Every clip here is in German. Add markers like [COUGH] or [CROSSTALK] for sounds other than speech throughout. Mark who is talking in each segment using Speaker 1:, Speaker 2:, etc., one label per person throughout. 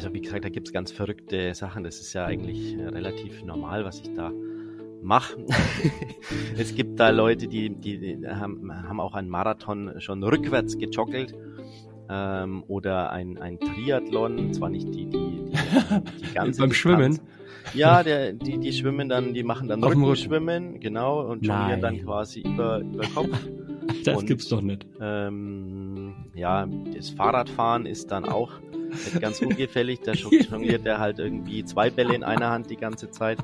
Speaker 1: also wie gesagt, da gibt es ganz verrückte Sachen. Das ist ja eigentlich äh, relativ normal, was ich da mache. [LAUGHS] es gibt da Leute, die, die, haben, haben auch einen Marathon schon rückwärts gejoggelt ähm, oder ein, ein Triathlon, zwar nicht die, die, die, die [LAUGHS] ganze
Speaker 2: Beim Schwimmen?
Speaker 1: Ja, der, die, die schwimmen dann, die machen dann Rückenschwimmen, genau, und jonglieren dann quasi über, über Kopf. [LAUGHS]
Speaker 2: Das und, gibt's doch nicht.
Speaker 1: Ähm, ja, das Fahrradfahren ist dann auch ganz ungefällig. Da [LAUGHS] jongliert der halt irgendwie zwei Bälle in einer Hand die ganze Zeit.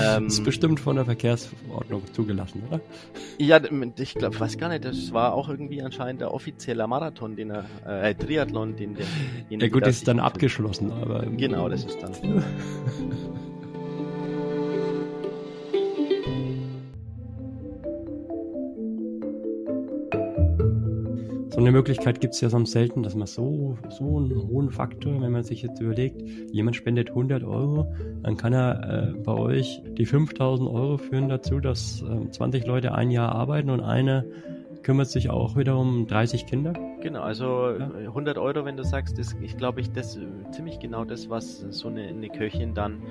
Speaker 2: Ähm, das ist bestimmt von der Verkehrsordnung zugelassen, oder?
Speaker 1: Ja, ich glaube, weiß gar nicht, das war auch irgendwie anscheinend der offizielle Marathon, den er, äh, Triathlon, den der.
Speaker 2: Ja gut, ist dann abgeschlossen, aber.
Speaker 1: Genau, das ist dann. [LAUGHS]
Speaker 2: So eine Möglichkeit gibt es ja sonst selten, dass man so, so einen hohen Faktor, wenn man sich jetzt überlegt, jemand spendet 100 Euro, dann kann er äh, bei euch die 5000 Euro führen dazu, dass äh, 20 Leute ein Jahr arbeiten und einer kümmert sich auch wieder um 30 Kinder.
Speaker 1: Genau, also ja. 100 Euro, wenn du sagst, ist, ich glaube ich, das ziemlich genau das, was so eine, eine Köchin dann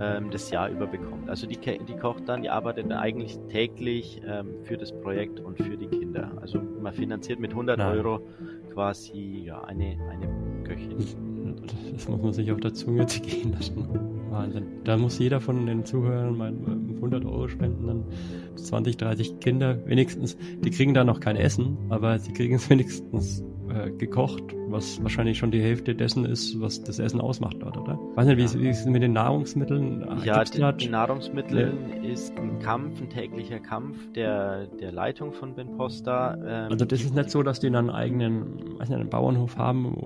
Speaker 1: ähm, das Jahr über bekommt. Also die, die kocht dann, die arbeitet dann eigentlich täglich ähm, für das Projekt und für die Kinder. Also man finanziert mit 100 Nein. Euro quasi ja, eine, eine Köchin.
Speaker 2: Das muss man sich auf der Zunge gehen lassen. Wahnsinn. Da muss jeder von den Zuhörern mal 100 Euro spenden, dann 20, 30 Kinder wenigstens. Die kriegen da noch kein Essen, aber sie kriegen es [LAUGHS] wenigstens äh, gekocht, was wahrscheinlich schon die Hälfte dessen ist, was das Essen ausmacht dort, oder? Weiß nicht, wie, wie ist es mit den Nahrungsmitteln?
Speaker 1: Ja, die, die Nahrungsmittel ja. ist ein Kampf, ein täglicher Kampf der, der Leitung von Ben Posta.
Speaker 2: Ähm, also das ist nicht so, dass die dann einen eigenen, weiß nicht, einen Bauernhof haben,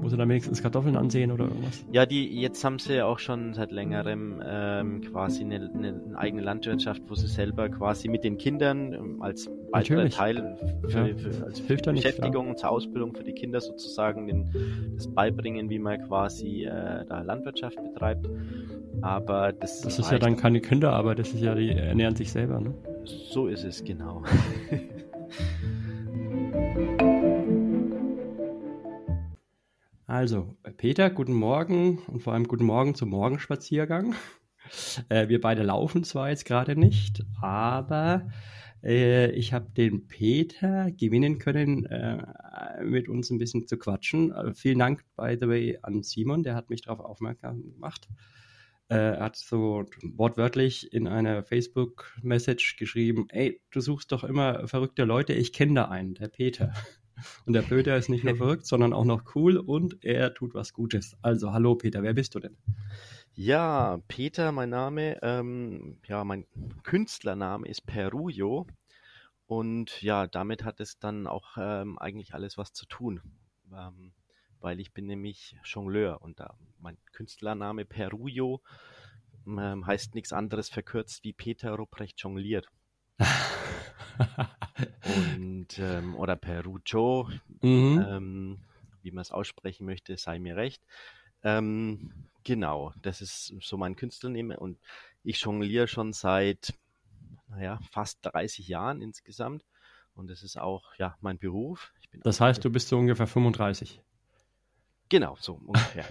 Speaker 2: wo sie dann wenigstens Kartoffeln ansehen oder irgendwas?
Speaker 1: Ja, die jetzt haben sie ja auch schon seit längerem ähm, quasi eine, eine, eigene Landwirtschaft, wo sie selber quasi mit den Kindern ähm, als weiterer Teil für, ja. für, als Hilft Beschäftigung nicht, zur Ausbildung für die Kinder sozusagen den, das beibringen, wie man quasi äh, da Landwirtschaft betreibt. Aber das,
Speaker 2: das ist ja dann keine Kinderarbeit, das ist ja, die ernähren sich selber, ne?
Speaker 1: So ist es, genau. [LAUGHS]
Speaker 2: Also, Peter, guten Morgen und vor allem guten Morgen zum Morgenspaziergang. Äh, wir beide laufen zwar jetzt gerade nicht, aber äh, ich habe den Peter gewinnen können, äh, mit uns ein bisschen zu quatschen. Äh, vielen Dank, by the way, an Simon, der hat mich darauf aufmerksam gemacht. Äh, er hat so wortwörtlich in einer Facebook-Message geschrieben, ey, du suchst doch immer verrückte Leute, ich kenne da einen, der Peter. Und der Peter ist nicht nur verrückt, sondern auch noch cool und er tut was Gutes. Also, hallo Peter, wer bist du denn?
Speaker 1: Ja, Peter, mein Name, ähm, ja, mein Künstlername ist Perujo. Und ja, damit hat es dann auch ähm, eigentlich alles was zu tun. Ähm, weil ich bin nämlich Jongleur und da mein Künstlername Perujo ähm, heißt nichts anderes verkürzt wie Peter Ruprecht jongliert. [LAUGHS] [LAUGHS] und ähm, oder Perujo, mhm. ähm, wie man es aussprechen möchte, sei mir recht. Ähm, genau, das ist so mein Künstlername und ich jongliere schon seit naja, fast 30 Jahren insgesamt und das ist auch ja mein Beruf.
Speaker 2: das heißt, du bist so ungefähr 35.
Speaker 1: Genau, so ungefähr.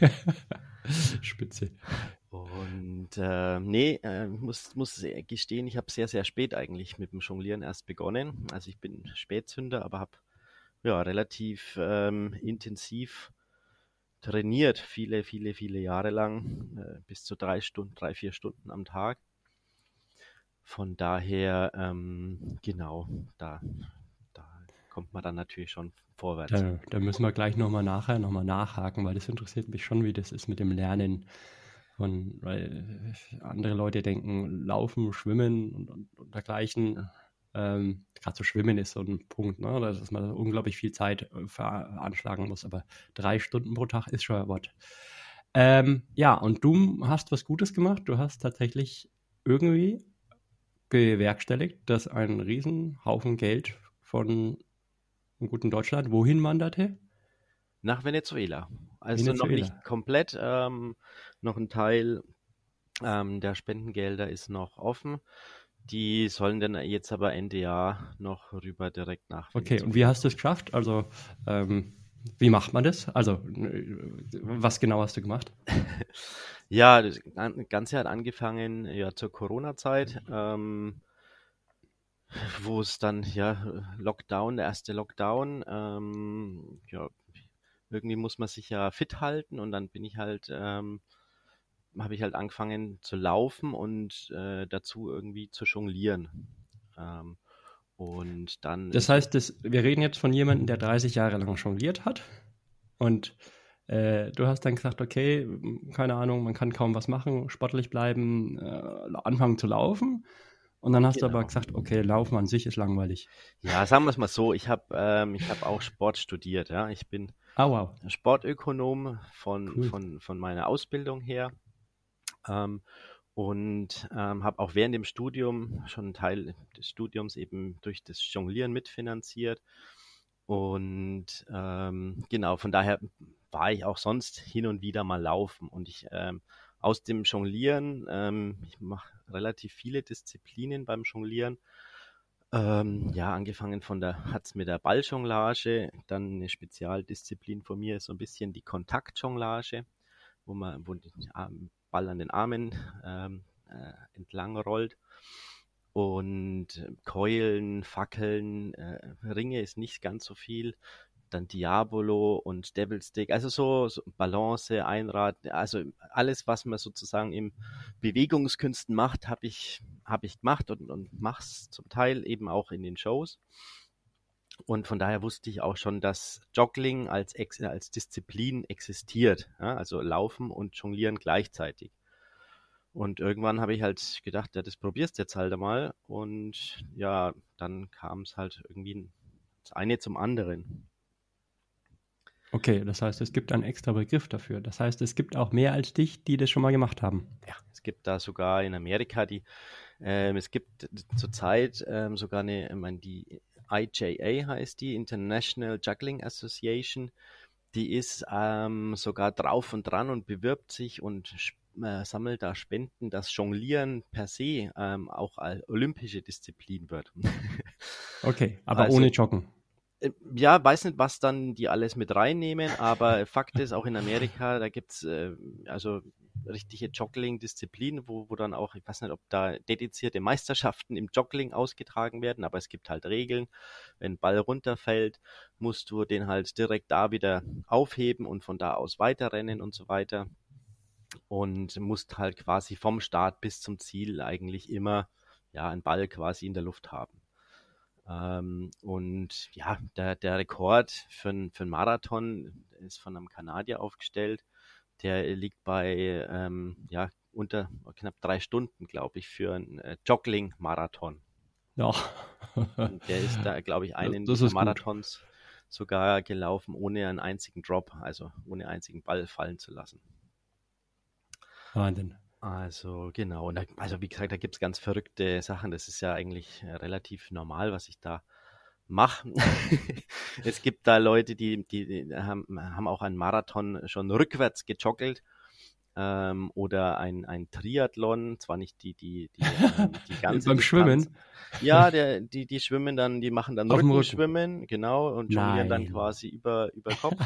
Speaker 1: [LAUGHS]
Speaker 2: Spitze.
Speaker 1: Und äh, nee, äh, muss, muss gestehen, ich habe sehr, sehr spät eigentlich mit dem Jonglieren erst begonnen. Also ich bin Spätzünder, aber habe ja relativ ähm, intensiv trainiert, viele, viele, viele Jahre lang, äh, bis zu drei Stunden, drei, vier Stunden am Tag. Von daher, ähm, genau, da, da kommt man dann natürlich schon vorwärts.
Speaker 2: Da, da müssen wir gleich nochmal nachher nochmal nachhaken, weil das interessiert mich schon, wie das ist mit dem Lernen von, weil andere Leute denken, Laufen, Schwimmen und, und, und dergleichen. Ähm, Gerade so Schwimmen ist so ein Punkt, ne? dass man unglaublich viel Zeit äh, veranschlagen muss, aber drei Stunden pro Tag ist schon ein Wort. Ähm, ja, und du hast was Gutes gemacht. Du hast tatsächlich irgendwie bewerkstelligt, dass ein Riesenhaufen Geld von einem guten Deutschland wohin wanderte?
Speaker 1: Nach Venezuela. Also Venezuela. noch nicht komplett. Ähm, noch ein Teil ähm, der Spendengelder ist noch offen. Die sollen dann jetzt aber Ende Jahr noch rüber direkt nach.
Speaker 2: Okay, und wie hast du es geschafft? Also, ähm, Wie macht man das? Also, was genau hast du gemacht? [LAUGHS]
Speaker 1: ja, das Ganze hat angefangen ja zur Corona-Zeit, ähm, wo es dann ja Lockdown, der erste Lockdown, ähm, ja, irgendwie muss man sich ja fit halten und dann bin ich halt, ähm, habe ich halt angefangen zu laufen und äh, dazu irgendwie zu jonglieren. Ähm, und dann.
Speaker 2: Das heißt, das, wir reden jetzt von jemandem, der 30 Jahre lang jongliert hat und äh, du hast dann gesagt, okay, keine Ahnung, man kann kaum was machen, sportlich bleiben, äh, anfangen zu laufen. Und dann hast genau. du aber genau. gesagt, okay, Laufen an sich ist langweilig.
Speaker 1: Ja, sagen wir es mal so, ich habe ähm, hab auch Sport studiert, ja. Ich bin oh, wow. Sportökonom von, cool. von, von meiner Ausbildung her. Ähm, und ähm, habe auch während dem Studium schon einen Teil des Studiums eben durch das Jonglieren mitfinanziert. Und ähm, genau, von daher war ich auch sonst hin und wieder mal laufen. Und ich ähm, aus dem Jonglieren, ähm, ich mache relativ viele Disziplinen beim Jonglieren. Ähm, ja, angefangen von der, [LAUGHS] hat's mit der Balljonglage, dann eine Spezialdisziplin von mir ist so ein bisschen die Kontaktjonglage, wo man, wo der Ball an den Armen ähm, äh, entlang rollt. Und Keulen, Fackeln, äh, Ringe ist nicht ganz so viel dann Diabolo und Devil Stick, also so, so Balance, Einrad, also alles, was man sozusagen im Bewegungskünsten macht, habe ich, hab ich gemacht und, und es zum Teil eben auch in den Shows. Und von daher wusste ich auch schon, dass Joggling als, als Disziplin existiert. Ja? Also Laufen und Jonglieren gleichzeitig. Und irgendwann habe ich halt gedacht, ja, das probierst du jetzt halt einmal. Und ja, dann kam es halt irgendwie das eine zum anderen.
Speaker 2: Okay, das heißt, es gibt einen extra Begriff dafür. Das heißt, es gibt auch mehr als dich, die das schon mal gemacht haben.
Speaker 1: Ja, es gibt da sogar in Amerika die, ähm, es gibt zurzeit ähm, sogar eine, ich meine, die IJA heißt die, International Juggling Association. Die ist ähm, sogar drauf und dran und bewirbt sich und äh, sammelt da Spenden, dass Jonglieren per se ähm, auch als olympische Disziplin wird.
Speaker 2: okay, aber also, ohne Joggen.
Speaker 1: Äh, ja, weiß nicht, was dann die alles mit reinnehmen, aber Fakt ist, auch in Amerika, da gibt es äh, also richtige Joggling-Disziplinen, wo, wo dann auch, ich weiß nicht, ob da dedizierte Meisterschaften im Joggling ausgetragen werden, aber es gibt halt Regeln. Wenn ein Ball runterfällt, musst du den halt direkt da wieder aufheben und von da aus weiterrennen und so weiter. Und musst halt quasi vom Start bis zum Ziel eigentlich immer ja, einen Ball quasi in der Luft haben. Ähm, und ja, der, der Rekord für, für einen Marathon ist von einem Kanadier aufgestellt. Der liegt bei ähm, ja, unter knapp drei Stunden, glaube ich, für einen äh, Joggling-Marathon. Ja. der ist da, glaube ich, einen
Speaker 2: das, das
Speaker 1: Marathons gut. sogar gelaufen, ohne einen einzigen Drop, also ohne einzigen Ball fallen zu lassen. Wahnsinn. Also genau, und da, also wie gesagt, da gibt es ganz verrückte Sachen. Das ist ja eigentlich äh, relativ normal, was ich da mache. [LAUGHS] es gibt da Leute, die, die, die, haben, haben auch einen Marathon schon rückwärts gejoggelt. Ähm, oder ein, ein Triathlon, zwar nicht die, die, die, ähm, die ganze [LAUGHS]
Speaker 2: Beim Schwimmen?
Speaker 1: Ja, der, die, die schwimmen dann, die machen dann Rückenschwimmen, genau, und jonglieren dann quasi über, über Kopf.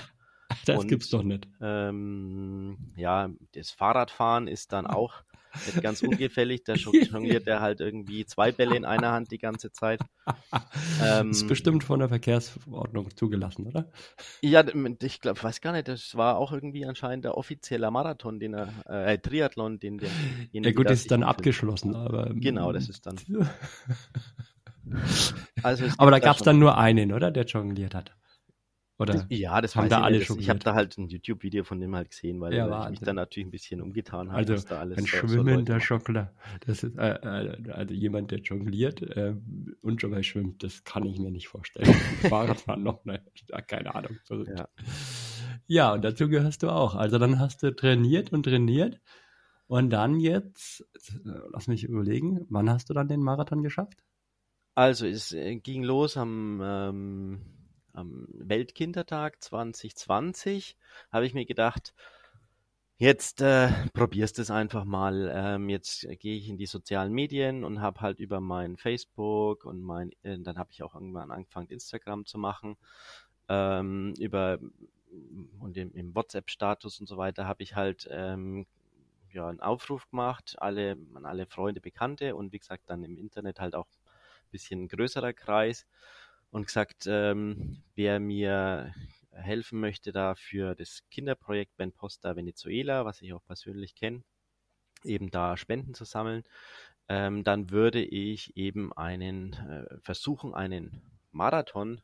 Speaker 1: [LAUGHS]
Speaker 2: Das und, gibt's doch nicht.
Speaker 1: Ähm, ja, das Fahrradfahren ist dann [LAUGHS] auch nicht ganz ungefällig. Da [LAUGHS] jongliert er halt irgendwie zwei Bälle in einer Hand die ganze Zeit.
Speaker 2: Ähm, ist bestimmt von der Verkehrsordnung zugelassen, oder?
Speaker 1: Ja, ich glaube, weiß gar nicht, das war auch irgendwie anscheinend der offizielle Marathon, den er, äh, Triathlon, den der.
Speaker 2: Ja gut, das ist dann abgeschlossen, aber.
Speaker 1: Genau, das ist dann.
Speaker 2: also aber da gab es dann nur einen, oder? Der jongliert hat.
Speaker 1: Oder ja, das haben da alle schon. Ich habe da halt ein YouTube-Video von dem halt gesehen, weil ja, ich mich da natürlich ein bisschen umgetan habe.
Speaker 2: Also da alles ein schwimmender so Schockler. Das ist äh, äh, also jemand, der jongliert äh, und schon mal schwimmt. Das kann ich mir nicht vorstellen. [LAUGHS] Fahrradfahren noch, ne? Keine Ahnung. Ja. ja, und dazu gehörst du auch. Also dann hast du trainiert und trainiert. Und dann jetzt, lass mich überlegen, wann hast du dann den Marathon geschafft?
Speaker 1: Also es äh, ging los am ähm, am Weltkindertag 2020 habe ich mir gedacht, jetzt äh, probierst es einfach mal. Ähm, jetzt gehe ich in die sozialen Medien und habe halt über mein Facebook und mein, äh, dann habe ich auch irgendwann angefangen, Instagram zu machen. ähm, über und im, im WhatsApp-Status und so weiter habe ich halt ähm, ja, einen Aufruf gemacht, alle, an alle Freunde, Bekannte und wie gesagt dann im Internet halt auch ein bisschen größerer Kreis und gesagt, ähm, wer mir helfen möchte da für das Kinderprojekt Ben Posta Venezuela, was ich auch persönlich kenne, eben da Spenden zu sammeln, ähm, dann würde ich eben einen äh, versuchen, einen Marathon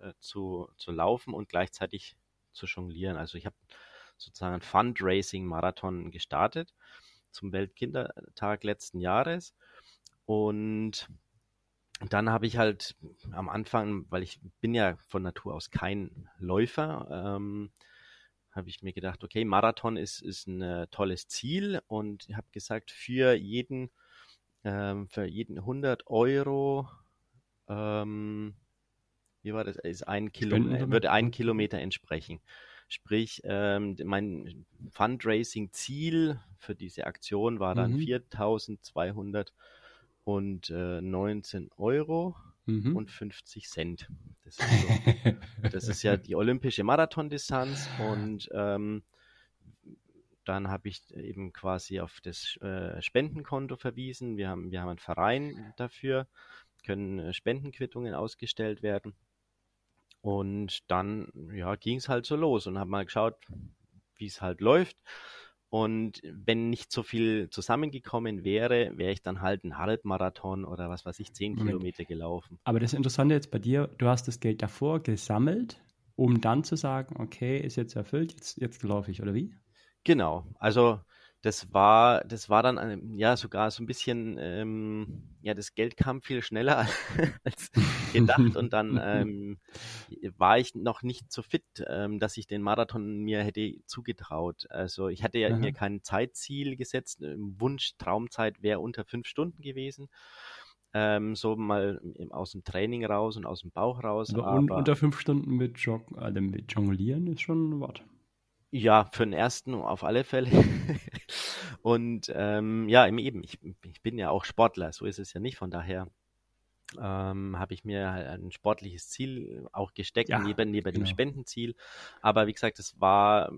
Speaker 1: äh, zu, zu laufen und gleichzeitig zu jonglieren. Also ich habe sozusagen einen Fundraising-Marathon gestartet zum Weltkindertag letzten Jahres und dann habe ich halt am Anfang, weil ich bin ja von Natur aus kein Läufer, ähm, habe ich mir gedacht, okay, Marathon ist, ist ein äh, tolles Ziel und habe gesagt, für jeden, ähm, für jeden 100 Euro, ähm, wie war das, ist ein Kilometer, würde ein Kilometer entsprechen. Sprich, ähm, mein Fundraising-Ziel für diese Aktion war dann mhm. 4200 und äh, 19 Euro mhm. und 50 Cent. Das ist, so, das ist ja die olympische Marathondistanz und ähm, dann habe ich eben quasi auf das äh, Spendenkonto verwiesen. Wir haben, wir haben einen Verein dafür, können äh, Spendenquittungen ausgestellt werden. Und dann ja, ging es halt so los und habe mal geschaut, wie es halt läuft. Und wenn nicht so viel zusammengekommen wäre, wäre ich dann halt einen Halbmarathon oder was weiß ich, zehn Kilometer gelaufen.
Speaker 2: Aber das Interessante jetzt bei dir, du hast das Geld davor gesammelt, um dann zu sagen, okay, ist jetzt erfüllt, jetzt, jetzt laufe ich, oder wie?
Speaker 1: Genau. Also das war, das war dann ähm, ja sogar so ein bisschen, ähm, ja, das Geld kam viel schneller [LAUGHS] als gedacht und dann [LAUGHS] ähm, war ich noch nicht so fit, ähm, dass ich den Marathon mir hätte zugetraut. Also ich hatte ja Aha. mir kein Zeitziel gesetzt. Wunsch, Traumzeit wäre unter fünf Stunden gewesen. Ähm, so mal aus dem Training raus und aus dem Bauch raus.
Speaker 2: Aber, aber unter fünf Stunden mit, Jog also mit Jonglieren ist schon ein Wort.
Speaker 1: Ja, für den ersten auf alle Fälle. [LAUGHS] und ähm, ja, eben, ich, ich bin ja auch Sportler, so ist es ja nicht. Von daher ähm, habe ich mir halt ein sportliches Ziel auch gesteckt, ja, neben, neben genau. dem Spendenziel. Aber wie gesagt, es war,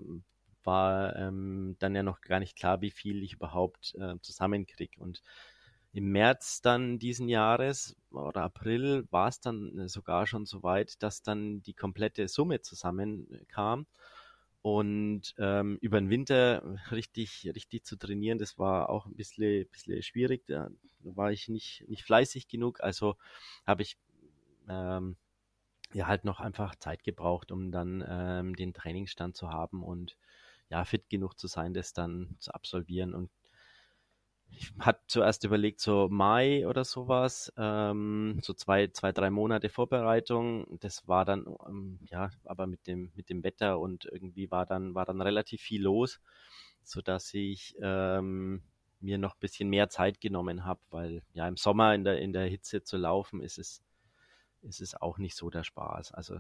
Speaker 1: war ähm, dann ja noch gar nicht klar, wie viel ich überhaupt äh, zusammenkriege. Und im März dann diesen Jahres oder April war es dann sogar schon so weit, dass dann die komplette Summe zusammenkam. Und ähm, über den Winter richtig, richtig zu trainieren, das war auch ein bisschen, bisschen schwierig. Da war ich nicht, nicht fleißig genug. Also habe ich ähm, ja halt noch einfach Zeit gebraucht, um dann ähm, den Trainingsstand zu haben und ja, fit genug zu sein, das dann zu absolvieren. Und ich hatte zuerst überlegt, so Mai oder sowas, ähm, so zwei, zwei, drei Monate Vorbereitung. Das war dann, ähm, ja, aber mit dem, mit dem Wetter und irgendwie war dann, war dann relativ viel los, sodass ich ähm, mir noch ein bisschen mehr Zeit genommen habe, weil ja im Sommer in der, in der Hitze zu laufen, ist es, ist es auch nicht so der Spaß. Also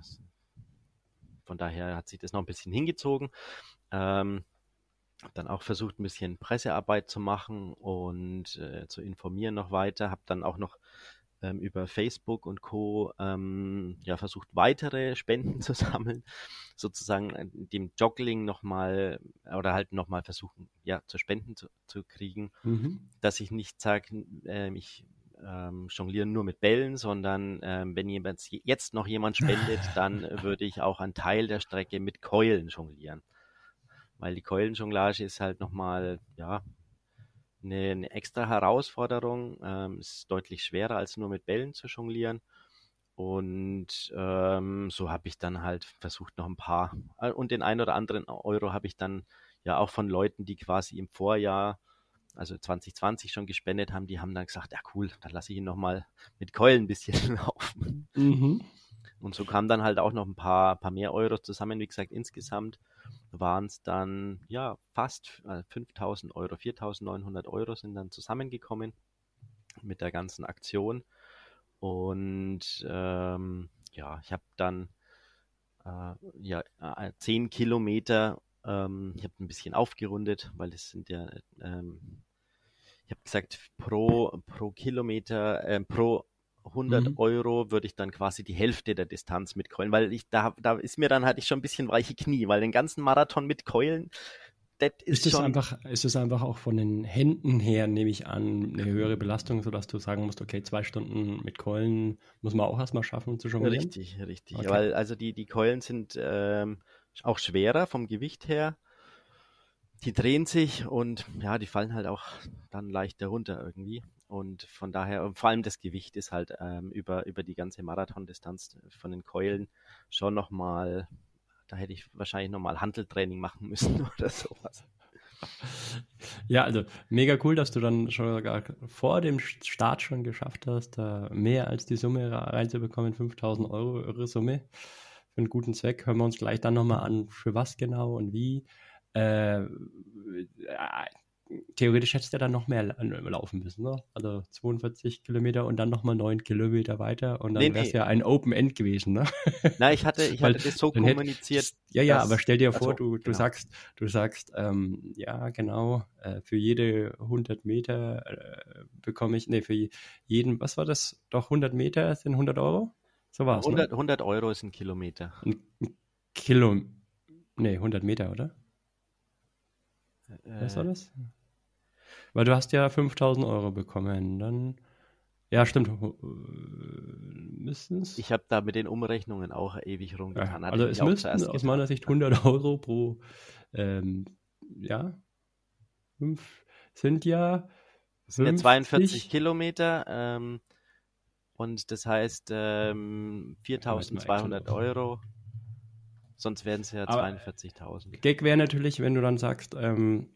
Speaker 1: von daher hat sich das noch ein bisschen hingezogen. Ähm, dann auch versucht, ein bisschen Pressearbeit zu machen und äh, zu informieren noch weiter. Habe dann auch noch ähm, über Facebook und Co. Ähm, ja, versucht, weitere [LAUGHS] Spenden zu sammeln, sozusagen äh, dem Joggling nochmal oder halt nochmal versuchen, ja, zu Spenden zu, zu kriegen, mhm. dass ich nicht sage, äh, ich ähm, jonglieren nur mit Bällen, sondern ähm, wenn jemand, jetzt noch jemand spendet, [LAUGHS] dann würde ich auch einen Teil der Strecke mit Keulen jonglieren weil die Keulenjonglage ist halt nochmal, ja, eine, eine extra Herausforderung. Ähm, ist deutlich schwerer als nur mit Bällen zu jonglieren. Und ähm, so habe ich dann halt versucht, noch ein paar äh, und den ein oder anderen Euro habe ich dann ja auch von Leuten, die quasi im Vorjahr, also 2020 schon gespendet haben, die haben dann gesagt, ja cool, dann lasse ich ihn nochmal mit Keulen ein bisschen [LAUGHS] laufen. Mhm. Und so kamen dann halt auch noch ein paar, paar mehr Euro zusammen. Wie gesagt, insgesamt waren es dann ja fast 5000 äh, Euro, 4900 Euro sind dann zusammengekommen mit der ganzen Aktion. Und ähm, ja, ich habe dann äh, ja, äh, 10 Kilometer, ähm, ich habe ein bisschen aufgerundet, weil es sind ja, ähm, ich habe gesagt, pro, pro Kilometer, äh, pro 100 mhm. Euro würde ich dann quasi die Hälfte der Distanz mit Keulen, weil ich da, da ist mir dann hatte ich schon ein bisschen weiche Knie, weil den ganzen Marathon mit Keulen,
Speaker 2: das ist, ist schon. Einfach, ist es einfach auch von den Händen her, nehme ich an, eine höhere Belastung, sodass du sagen musst, okay, zwei Stunden mit Keulen muss man auch erstmal schaffen zu jonglieren?
Speaker 1: Richtig, richtig. Okay. Weil also die, die Keulen sind ähm, auch schwerer vom Gewicht her. Die drehen sich und ja, die fallen halt auch dann leichter runter irgendwie. Und von daher, vor allem das Gewicht ist halt ähm, über, über die ganze Marathondistanz von den Keulen schon nochmal, da hätte ich wahrscheinlich nochmal Handeltraining machen müssen [LAUGHS] oder sowas.
Speaker 2: Ja, also mega cool, dass du dann schon sogar vor dem Start schon geschafft hast, mehr als die Summe reinzubekommen, 5000 Euro, irre Summe für einen guten Zweck. Hören wir uns gleich dann nochmal an, für was genau und wie. Äh, theoretisch hättest du dann noch mehr laufen müssen, ne? Also 42 Kilometer und dann nochmal 9 Kilometer weiter und dann nee, wäre es nee. ja ein Open End gewesen, ne? [LAUGHS]
Speaker 1: Nein, ich hatte, ich [LAUGHS] hatte das so kommuniziert. Hätte,
Speaker 2: ja, ja, aber stell dir vor, also, du, du genau. sagst, du sagst, ähm, ja, genau, äh, für jede 100 Meter äh, bekomme ich, nee, für jeden, was war das? Doch 100 Meter sind 100 Euro?
Speaker 1: So war es, 100, ne? 100 Euro ist ein Kilometer. Ein
Speaker 2: Kilo, nee, 100 Meter, oder? Was war das? Weil du hast ja 5000 Euro bekommen. Dann. Ja, stimmt.
Speaker 1: Müssten es? Ich habe da mit den Umrechnungen auch ewig rumgetan.
Speaker 2: Ja, also es müssten aus meiner Sicht 100 Euro pro, ähm, ja, fünf, sind ja.
Speaker 1: Das sind ja 42 Kilometer ähm, und das heißt ähm, 4200 Euro. Sonst wären es ja 42.000.
Speaker 2: Gag wäre natürlich, wenn du dann sagst, ähm,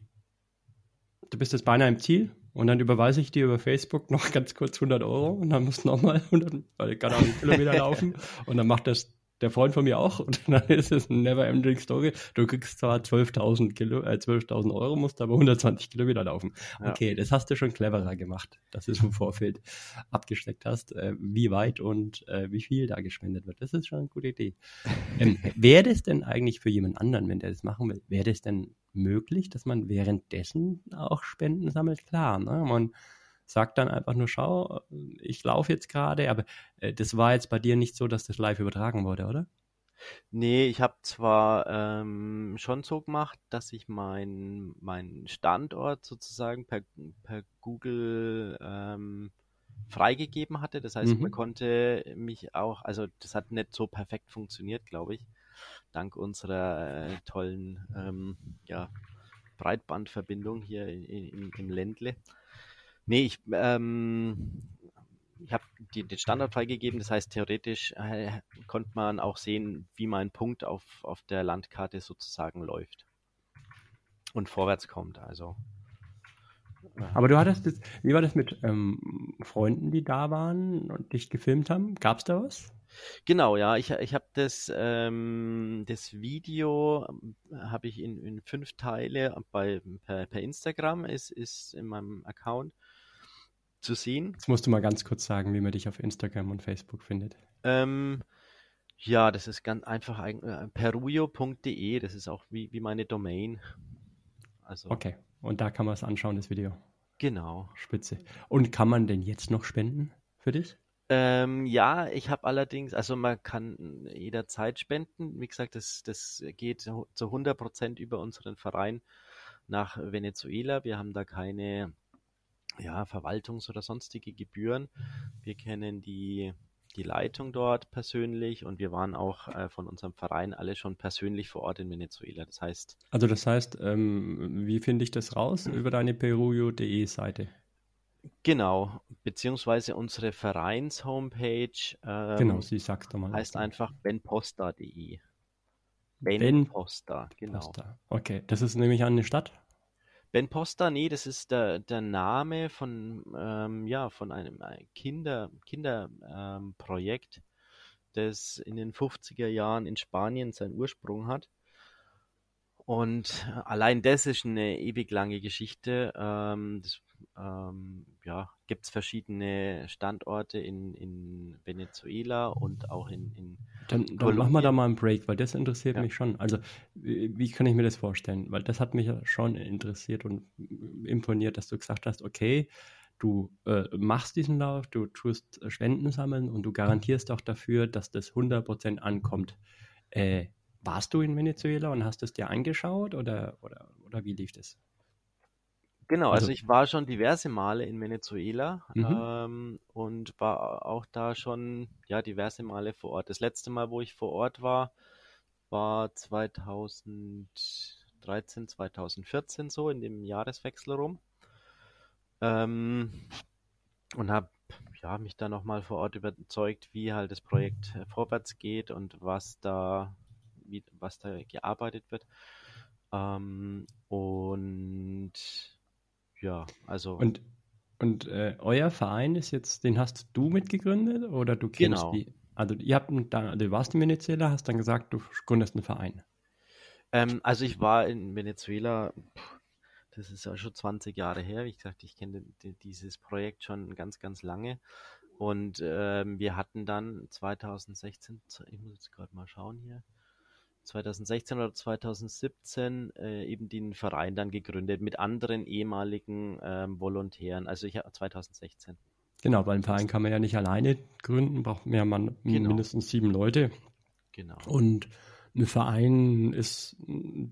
Speaker 2: du bist jetzt beinahe im Ziel und dann überweise ich dir über Facebook noch [LAUGHS] ganz kurz 100 Euro und dann musst du nochmal 100, weil ich kann auch einen Kilometer laufen [LAUGHS] und dann macht das der Freund von mir auch und [LAUGHS] dann ist es eine never-ending Story. Du kriegst zwar 12.000 Kilo, äh, 12.000 Euro, musst aber 120 Kilometer laufen. Okay, ja. das hast du schon cleverer gemacht, dass du es im [LAUGHS] Vorfeld abgesteckt hast, äh, wie weit und äh, wie viel da gespendet wird. Das ist schon eine gute Idee. [LAUGHS] Ähm, wäre das denn eigentlich für jemand anderen, wenn der das machen will, wäre das denn möglich, dass man währenddessen auch Spenden sammelt? Klar, ne? Man sagt dann einfach nur, schau, ich laufe jetzt gerade, aber äh, das war jetzt bei dir nicht so, dass das live übertragen wurde, oder?
Speaker 1: Nee, ich habe zwar ähm, schon so gemacht, dass ich meinen mein Standort sozusagen per, per Google ähm, freigegeben hatte. Das heißt, mhm. man konnte mich auch, also das hat nicht so perfekt funktioniert, glaube ich, dank unserer äh, tollen ähm, ja, Breitbandverbindung hier in, in, im Ländle. Nee, ich, ähm, ich habe den Standard freigegeben, das heißt theoretisch äh, konnte man auch sehen, wie mein Punkt auf, auf der Landkarte sozusagen läuft und vorwärts kommt. Also.
Speaker 2: Aber du hattest das, wie war das mit ähm, Freunden, die da waren und dich gefilmt haben? Gab es da was?
Speaker 1: Genau, ja, ich, ich habe das, ähm, das Video habe ich in, in fünf Teile bei, per, per Instagram, ist, ist in meinem Account zu sehen.
Speaker 2: Jetzt musst du mal ganz kurz sagen, wie man dich auf Instagram und Facebook findet.
Speaker 1: Ähm, ja, das ist ganz einfach äh, peruio.de, das ist auch wie, wie meine Domain.
Speaker 2: Also, okay, und da kann man es anschauen, das Video.
Speaker 1: Genau.
Speaker 2: Spitze. Und kann man denn jetzt noch spenden für dich?
Speaker 1: Ähm, ja, ich habe allerdings, also man kann jederzeit spenden. Wie gesagt, das, das geht zu 100% über unseren Verein nach Venezuela. Wir haben da keine ja, Verwaltungs- oder sonstige Gebühren. Wir kennen die, die Leitung dort persönlich und wir waren auch äh, von unserem Verein alle schon persönlich vor Ort in Venezuela. Das heißt.
Speaker 2: Also das heißt, ähm, wie finde ich das raus? Über deine peruyo.de Seite.
Speaker 1: Genau, beziehungsweise unsere Vereins-Homepage
Speaker 2: ähm, genau, sie sagst
Speaker 1: mal. heißt einfach benposta.de.
Speaker 2: Ben, ben Posta, genau. Posta. Okay, das ist nämlich eine Stadt?
Speaker 1: Ben Poster, nee, das ist der, der Name von, ähm, ja, von einem äh, Kinder, Kinderprojekt, ähm, das in den 50er Jahren in Spanien seinen Ursprung hat. Und allein das ist eine ewig lange Geschichte. Ähm, das ähm, ja, gibt es verschiedene Standorte in, in Venezuela und auch in, in
Speaker 2: Dann, dann machen wir da mal einen Break, weil das interessiert ja. mich schon. Also wie, wie, kann ich mir das vorstellen? Weil das hat mich schon interessiert und imponiert, dass du gesagt hast, okay, du äh, machst diesen Lauf, du tust Spenden sammeln und du garantierst auch dafür, dass das 100% ankommt. Äh, warst du in Venezuela und hast es dir angeschaut oder, oder, oder wie lief das?
Speaker 1: Genau, also, also ich war schon diverse Male in Venezuela mhm. ähm, und war auch da schon ja diverse Male vor Ort. Das letzte Mal, wo ich vor Ort war, war 2013, 2014 so in dem Jahreswechsel rum ähm, und habe ja mich da nochmal vor Ort überzeugt, wie halt das Projekt äh, vorwärts geht und was da wie, was da gearbeitet wird. Ähm, und ja, also.
Speaker 2: Und, und äh, euer Verein ist jetzt, den hast du mitgegründet oder du kennst genau. die? Also ihr habt da, du warst in Venezuela, hast dann gesagt, du gründest einen Verein.
Speaker 1: Ähm, also ich war in Venezuela, das ist ja schon 20 Jahre her. Wie gesagt, ich kenne dieses Projekt schon ganz, ganz lange. Und ähm, wir hatten dann 2016, ich muss jetzt gerade mal schauen hier, 2016 oder 2017 äh, eben den Verein dann gegründet mit anderen ehemaligen ähm, Volontären. Also ich 2016.
Speaker 2: Genau, weil ein Verein kann man ja nicht alleine gründen, braucht mehr man genau. mindestens sieben Leute. Genau. Und ein Verein ist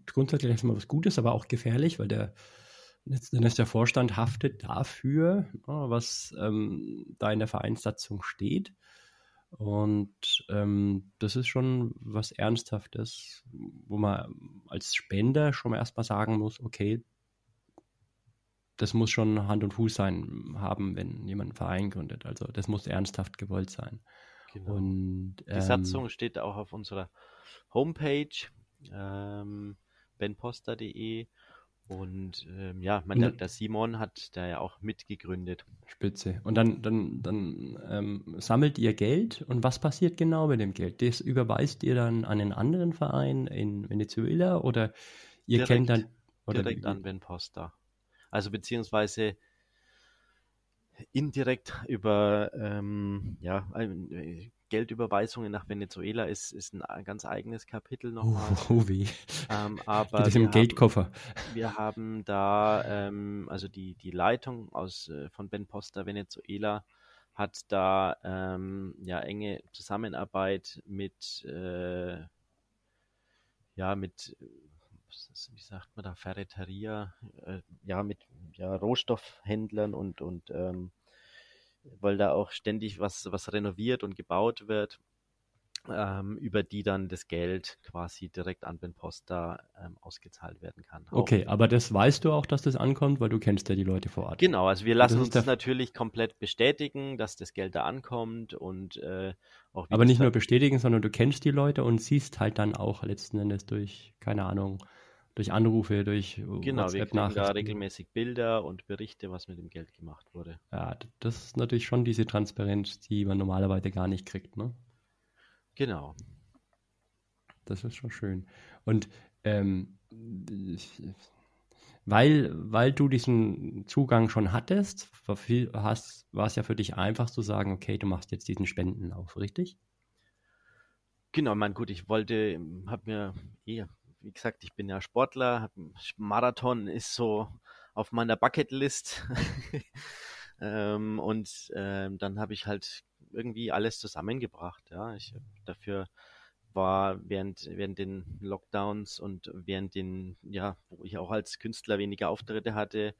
Speaker 2: grundsätzlich erstmal was Gutes, aber auch gefährlich, weil der letzten Endes der Vorstand haftet dafür, was ähm, da in der Vereinssatzung steht. Und ähm, das ist schon was Ernsthaftes, wo man als Spender schon mal erstmal sagen muss, okay, das muss schon Hand und Fuß sein haben, wenn jemand einen Verein gründet. Also das muss ernsthaft gewollt sein.
Speaker 1: Genau. Und, ähm, Die Satzung steht auch auf unserer Homepage ähm, benposter.de und ähm, ja, man, der, der, Simon hat da ja auch mitgegründet.
Speaker 2: Spitze. Und dann, dann, dann ähm, sammelt ihr Geld und was passiert genau mit dem Geld? Das überweist ihr dann an einen anderen Verein in Venezuela oder ihr direkt, kennt dann
Speaker 1: oder direkt an Ben Posta. Also beziehungsweise indirekt über ähm, ja, Geldüberweisungen nach Venezuela ist, ist ein ganz eigenes Kapitel nochmal.
Speaker 2: Oh, oh weh.
Speaker 1: Ähm, [LAUGHS] aber Geht
Speaker 2: es im Geldkoffer.
Speaker 1: Haben, wir haben da, ähm, also die, die Leitung aus, äh, von Ben Posta Venezuela hat da ähm, ja enge Zusammenarbeit mit äh, ja mit wie sagt man da Ferreteria äh, ja mit ja Rohstoffhändlern und und ähm, weil da auch ständig was, was renoviert und gebaut wird, ähm, über die dann das Geld quasi direkt an Ben Posta ähm, ausgezahlt werden kann.
Speaker 2: Okay, auch. aber das weißt du auch, dass das ankommt, weil du kennst ja die Leute vor Ort.
Speaker 1: Genau, also wir lassen uns das natürlich komplett bestätigen, dass das Geld da ankommt und äh,
Speaker 2: auch. Aber nicht nur bestätigen, sondern du kennst die Leute und siehst halt dann auch letzten Endes durch, keine Ahnung, durch Anrufe, durch
Speaker 1: genau, wir kriegen da regelmäßig Bilder und Berichte, was mit dem Geld gemacht wurde.
Speaker 2: Ja, das ist natürlich schon diese Transparenz, die man normalerweise gar nicht kriegt, ne?
Speaker 1: Genau.
Speaker 2: Das ist schon schön. Und ähm, weil, weil du diesen Zugang schon hattest, war es ja für dich einfach zu sagen, okay, du machst jetzt diesen Spendenlauf, richtig?
Speaker 1: Genau, mein gut, ich wollte, habe mir eh wie gesagt, ich bin ja Sportler, Marathon ist so auf meiner Bucketlist. [LAUGHS] ähm, und ähm, dann habe ich halt irgendwie alles zusammengebracht. Ja, ich dafür war während während den Lockdowns und während den ja, wo ich auch als Künstler weniger Auftritte hatte,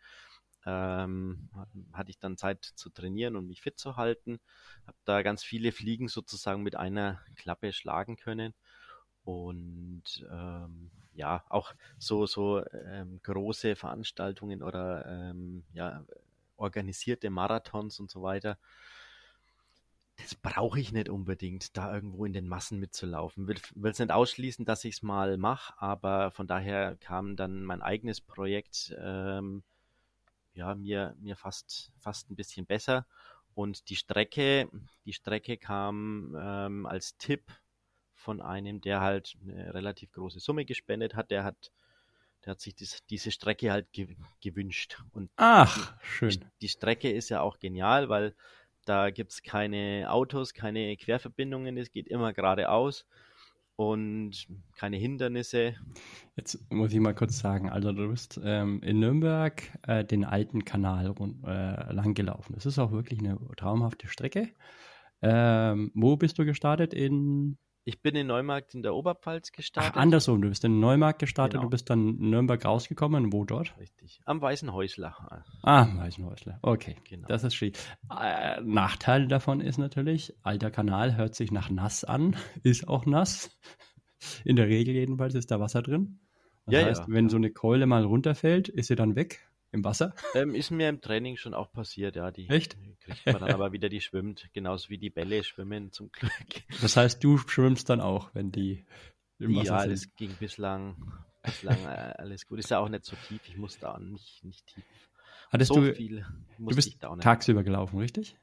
Speaker 1: ähm, hatte ich dann Zeit zu trainieren und mich fit zu halten. Habe da ganz viele Fliegen sozusagen mit einer Klappe schlagen können und ähm, ja, auch so, so ähm, große Veranstaltungen oder ähm, ja, organisierte Marathons und so weiter. Das brauche ich nicht unbedingt, da irgendwo in den Massen mitzulaufen. Will es nicht ausschließen, dass ich es mal mache, aber von daher kam dann mein eigenes Projekt ähm, ja, mir, mir fast, fast ein bisschen besser. Und die Strecke, die Strecke kam ähm, als Tipp von einem, der halt eine relativ große Summe gespendet hat. Der hat, der hat sich dies, diese Strecke halt ge gewünscht. Und
Speaker 2: Ach, schön.
Speaker 1: Die, die Strecke ist ja auch genial, weil da gibt es keine Autos, keine Querverbindungen, es geht immer geradeaus. und keine Hindernisse.
Speaker 2: Jetzt muss ich mal kurz sagen, also du bist ähm, in Nürnberg äh, den alten Kanal rund, äh, lang gelaufen. Das ist auch wirklich eine traumhafte Strecke. Ähm, wo bist du gestartet? In
Speaker 1: ich bin in Neumarkt in der Oberpfalz gestartet.
Speaker 2: Ach, andersrum, du bist in Neumarkt gestartet, genau. du bist dann in Nürnberg rausgekommen. Wo dort?
Speaker 1: Richtig, am Weißen Häusler.
Speaker 2: Ah, am Weißen Häusler. Okay, genau. das ist schön. Äh, Nachteil davon ist natürlich, alter Kanal hört sich nach nass an, [LAUGHS] ist auch nass. In der Regel jedenfalls ist da Wasser drin. Das ja, heißt, ja. wenn so eine Keule mal runterfällt, ist sie dann weg im Wasser?
Speaker 1: Ähm, ist mir im Training schon auch passiert, ja. Die
Speaker 2: Echt?
Speaker 1: kriegt man dann aber wieder, die schwimmt, genauso wie die Bälle schwimmen zum Glück.
Speaker 2: Das heißt, du schwimmst dann auch, wenn die
Speaker 1: im Wasser ja, sind? Ja, das ging bislang, bislang äh, alles gut. Ist ja auch nicht so tief, ich muss da nicht, nicht tief.
Speaker 2: Hattest so du, viel du bist tagsüber gelaufen, richtig?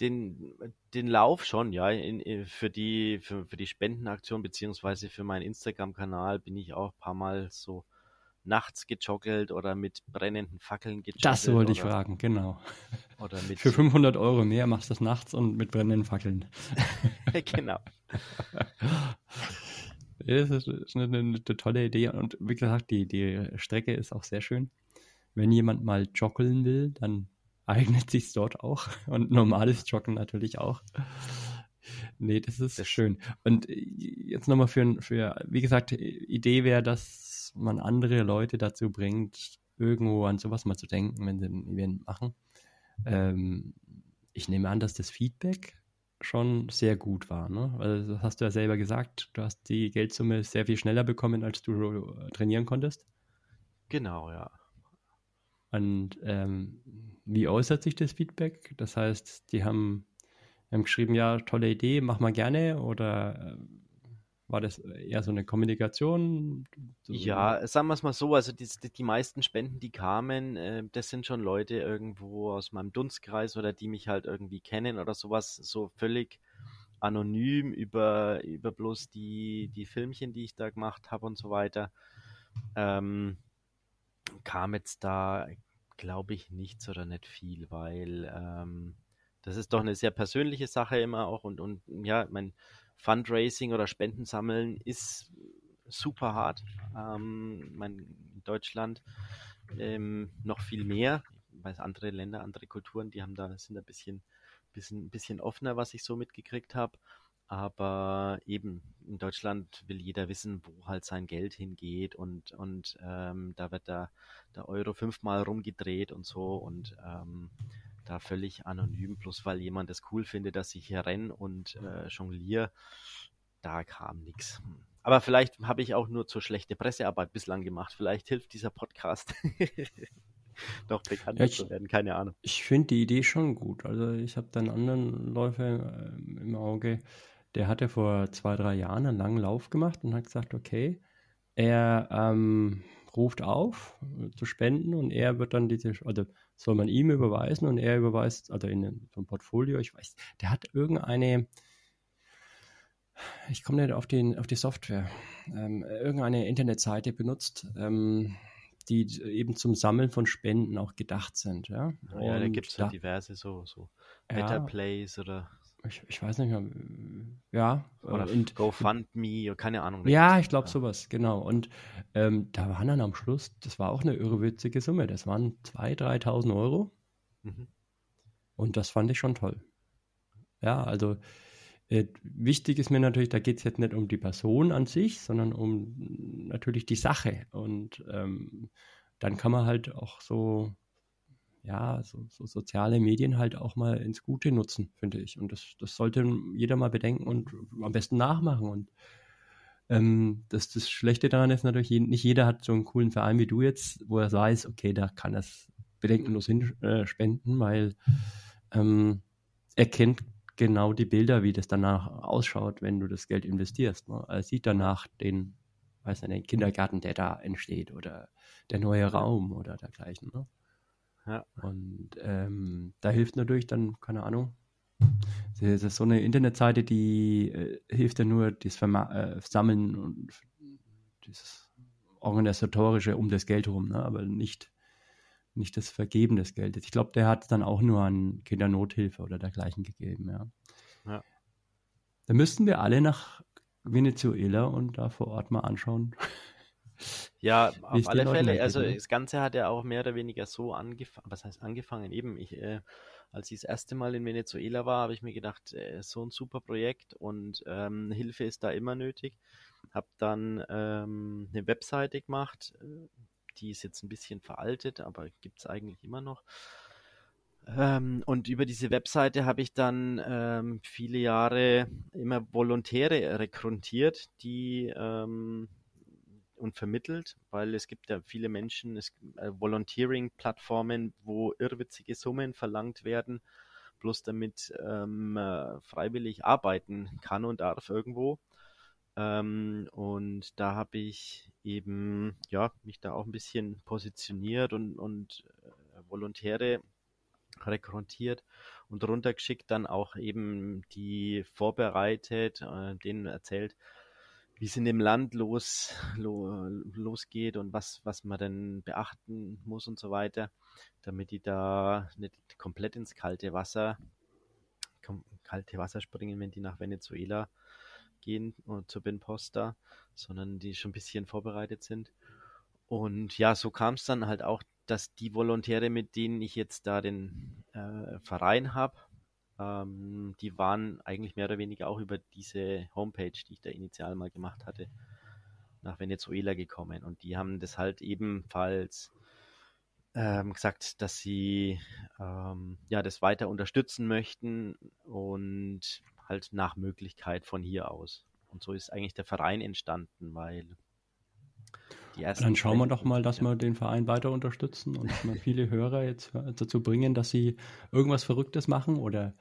Speaker 1: Den, den Lauf schon, ja. In, in, für, die, für, für die Spendenaktion beziehungsweise für meinen Instagram-Kanal bin ich auch ein paar Mal so nachts gejoggelt oder mit brennenden Fackeln gejoggelt.
Speaker 2: Das wollte ich fragen, genau. [LAUGHS] Oder mit Für 500 Euro mehr machst du das nachts und mit brennenden Fackeln. [LAUGHS]
Speaker 1: genau. [LAUGHS]
Speaker 2: Das ist eine, eine, eine, tolle Idee und wie gesagt, die, die Strecke ist auch sehr schön. Wenn jemand mal joggeln will, dann eignet sich dort auch und normales Joggen natürlich auch. Nee, das ist das schön. Und jetzt nochmal für, für, wie gesagt, Idee wäre, dass man andere Leute dazu bringt, irgendwo an sowas mal zu denken, wenn sie ein Event machen. Ähm, ich nehme an, dass das Feedback schon sehr gut war. Ne? Also das hast du ja selber gesagt, du hast die Geldsumme sehr viel schneller bekommen, als du äh, trainieren konntest.
Speaker 1: Genau, ja.
Speaker 2: Und ähm, wie äußert sich das Feedback? Das heißt, die haben, haben geschrieben, ja, tolle Idee, mach mal gerne oder äh, war das eher so eine Kommunikation?
Speaker 1: Ja, sagen wir es mal so, also die, die meisten Spenden, die kamen, äh, das sind schon Leute irgendwo aus meinem Dunstkreis oder die mich halt irgendwie kennen oder sowas, so völlig anonym über, über bloß die, die Filmchen, die ich da gemacht habe und so weiter. Ähm, kam jetzt da, glaube ich, nichts oder nicht viel, weil ähm, das ist doch eine sehr persönliche Sache immer auch und, und ja, mein Fundraising oder Spenden sammeln ist super hart. Ähm, mein, in Deutschland ähm, noch viel mehr. Ich weiß, andere Länder, andere Kulturen, die haben da, sind ein bisschen, bisschen, bisschen offener, was ich so mitgekriegt habe. Aber eben in Deutschland will jeder wissen, wo halt sein Geld hingeht und, und ähm, da wird da der Euro fünfmal rumgedreht und so und ähm, da völlig anonym, bloß weil jemand es cool findet, dass ich hier renne und äh, jongliere. Da kam nichts. Aber vielleicht habe ich auch nur zu schlechte Pressearbeit bislang gemacht. Vielleicht hilft dieser Podcast. [LAUGHS] noch bekannter ja, zu werden, keine Ahnung.
Speaker 2: Ich finde die Idee schon gut. Also ich habe dann anderen Läufer äh, im Auge, der hatte vor zwei, drei Jahren einen langen Lauf gemacht und hat gesagt, okay, er ähm, ruft auf äh, zu spenden und er wird dann diese, also soll man ihm überweisen und er überweist, also in so ein Portfolio, ich weiß, der hat irgendeine, ich komme nicht auf, den, auf die Software, ähm, irgendeine Internetseite benutzt, ähm, die eben zum Sammeln von Spenden auch gedacht sind. Ja,
Speaker 1: ja da gibt es ja diverse so, so Better ja, Plays oder
Speaker 2: ich, ich weiß nicht mehr, ja.
Speaker 1: Oder und, GoFundMe, keine Ahnung.
Speaker 2: Ja, ich glaube sowas, genau. Und ähm, da waren dann am Schluss, das war auch eine irrwitzige Summe, das waren 2.000, 3.000 Euro. Mhm. Und das fand ich schon toll. Ja, also äh, wichtig ist mir natürlich, da geht es jetzt nicht um die Person an sich, sondern um natürlich die Sache. Und ähm, dann kann man halt auch so ja, so, so, soziale Medien halt auch mal ins Gute nutzen, finde ich. Und das, das sollte jeder mal bedenken und am besten nachmachen. Und ähm, das, das Schlechte daran ist natürlich, nicht jeder hat so einen coolen Verein wie du jetzt, wo er weiß, okay, da kann er es bedenkenlos hinspenden, äh, weil ähm, er kennt genau die Bilder, wie das danach ausschaut, wenn du das Geld investierst. Ne? Er sieht danach den, weiß nicht, den Kindergarten, der da entsteht oder der neue Raum oder dergleichen. Ne? Ja. Und ähm, da hilft natürlich dann, keine Ahnung, das ist so eine Internetseite, die äh, hilft ja nur das Verma äh, Sammeln und das Organisatorische um das Geld herum, ne? aber nicht, nicht das Vergeben des Geldes. Ich glaube, der hat es dann auch nur an Kindernothilfe oder dergleichen gegeben. Ja. ja. Da müssten wir alle nach Venezuela und da vor Ort mal anschauen.
Speaker 1: Ja, auf alle Fälle. Also das Ganze hat ja auch mehr oder weniger so angefangen. Was heißt angefangen? Eben, ich, äh, als ich das erste Mal in Venezuela war, habe ich mir gedacht, äh, so ein super Projekt und ähm, Hilfe ist da immer nötig. Habe dann ähm, eine Webseite gemacht, äh, die ist jetzt ein bisschen veraltet, aber gibt es eigentlich immer noch. Ähm, und über diese Webseite habe ich dann ähm, viele Jahre immer Volontäre rekrutiert, die ähm, und vermittelt, weil es gibt ja viele Menschen, es äh, Volunteering-Plattformen, wo irrwitzige Summen verlangt werden, bloß damit ähm, äh, freiwillig arbeiten kann und darf irgendwo. Ähm, und da habe ich eben ja mich da auch ein bisschen positioniert und, und äh, Volontäre rekrutiert und runtergeschickt, dann auch eben die vorbereitet, äh, denen erzählt, wie es in dem Land los, lo, losgeht und was, was man denn beachten muss und so weiter, damit die da nicht komplett ins kalte Wasser, kalte Wasser springen, wenn die nach Venezuela gehen und äh, zur Ben Posta, sondern die schon ein bisschen vorbereitet sind. Und ja, so kam es dann halt auch, dass die Volontäre, mit denen ich jetzt da den äh, Verein habe, ähm, die waren eigentlich mehr oder weniger auch über diese Homepage, die ich da initial mal gemacht hatte, nach Venezuela gekommen. Und die haben das halt ebenfalls ähm, gesagt, dass sie ähm, ja das weiter unterstützen möchten und halt nach Möglichkeit von hier aus. Und so ist eigentlich der Verein entstanden, weil
Speaker 2: ersten. Dann schauen wir doch mal, dass wir den Verein weiter unterstützen und mal viele Hörer jetzt dazu bringen, dass sie irgendwas Verrücktes machen oder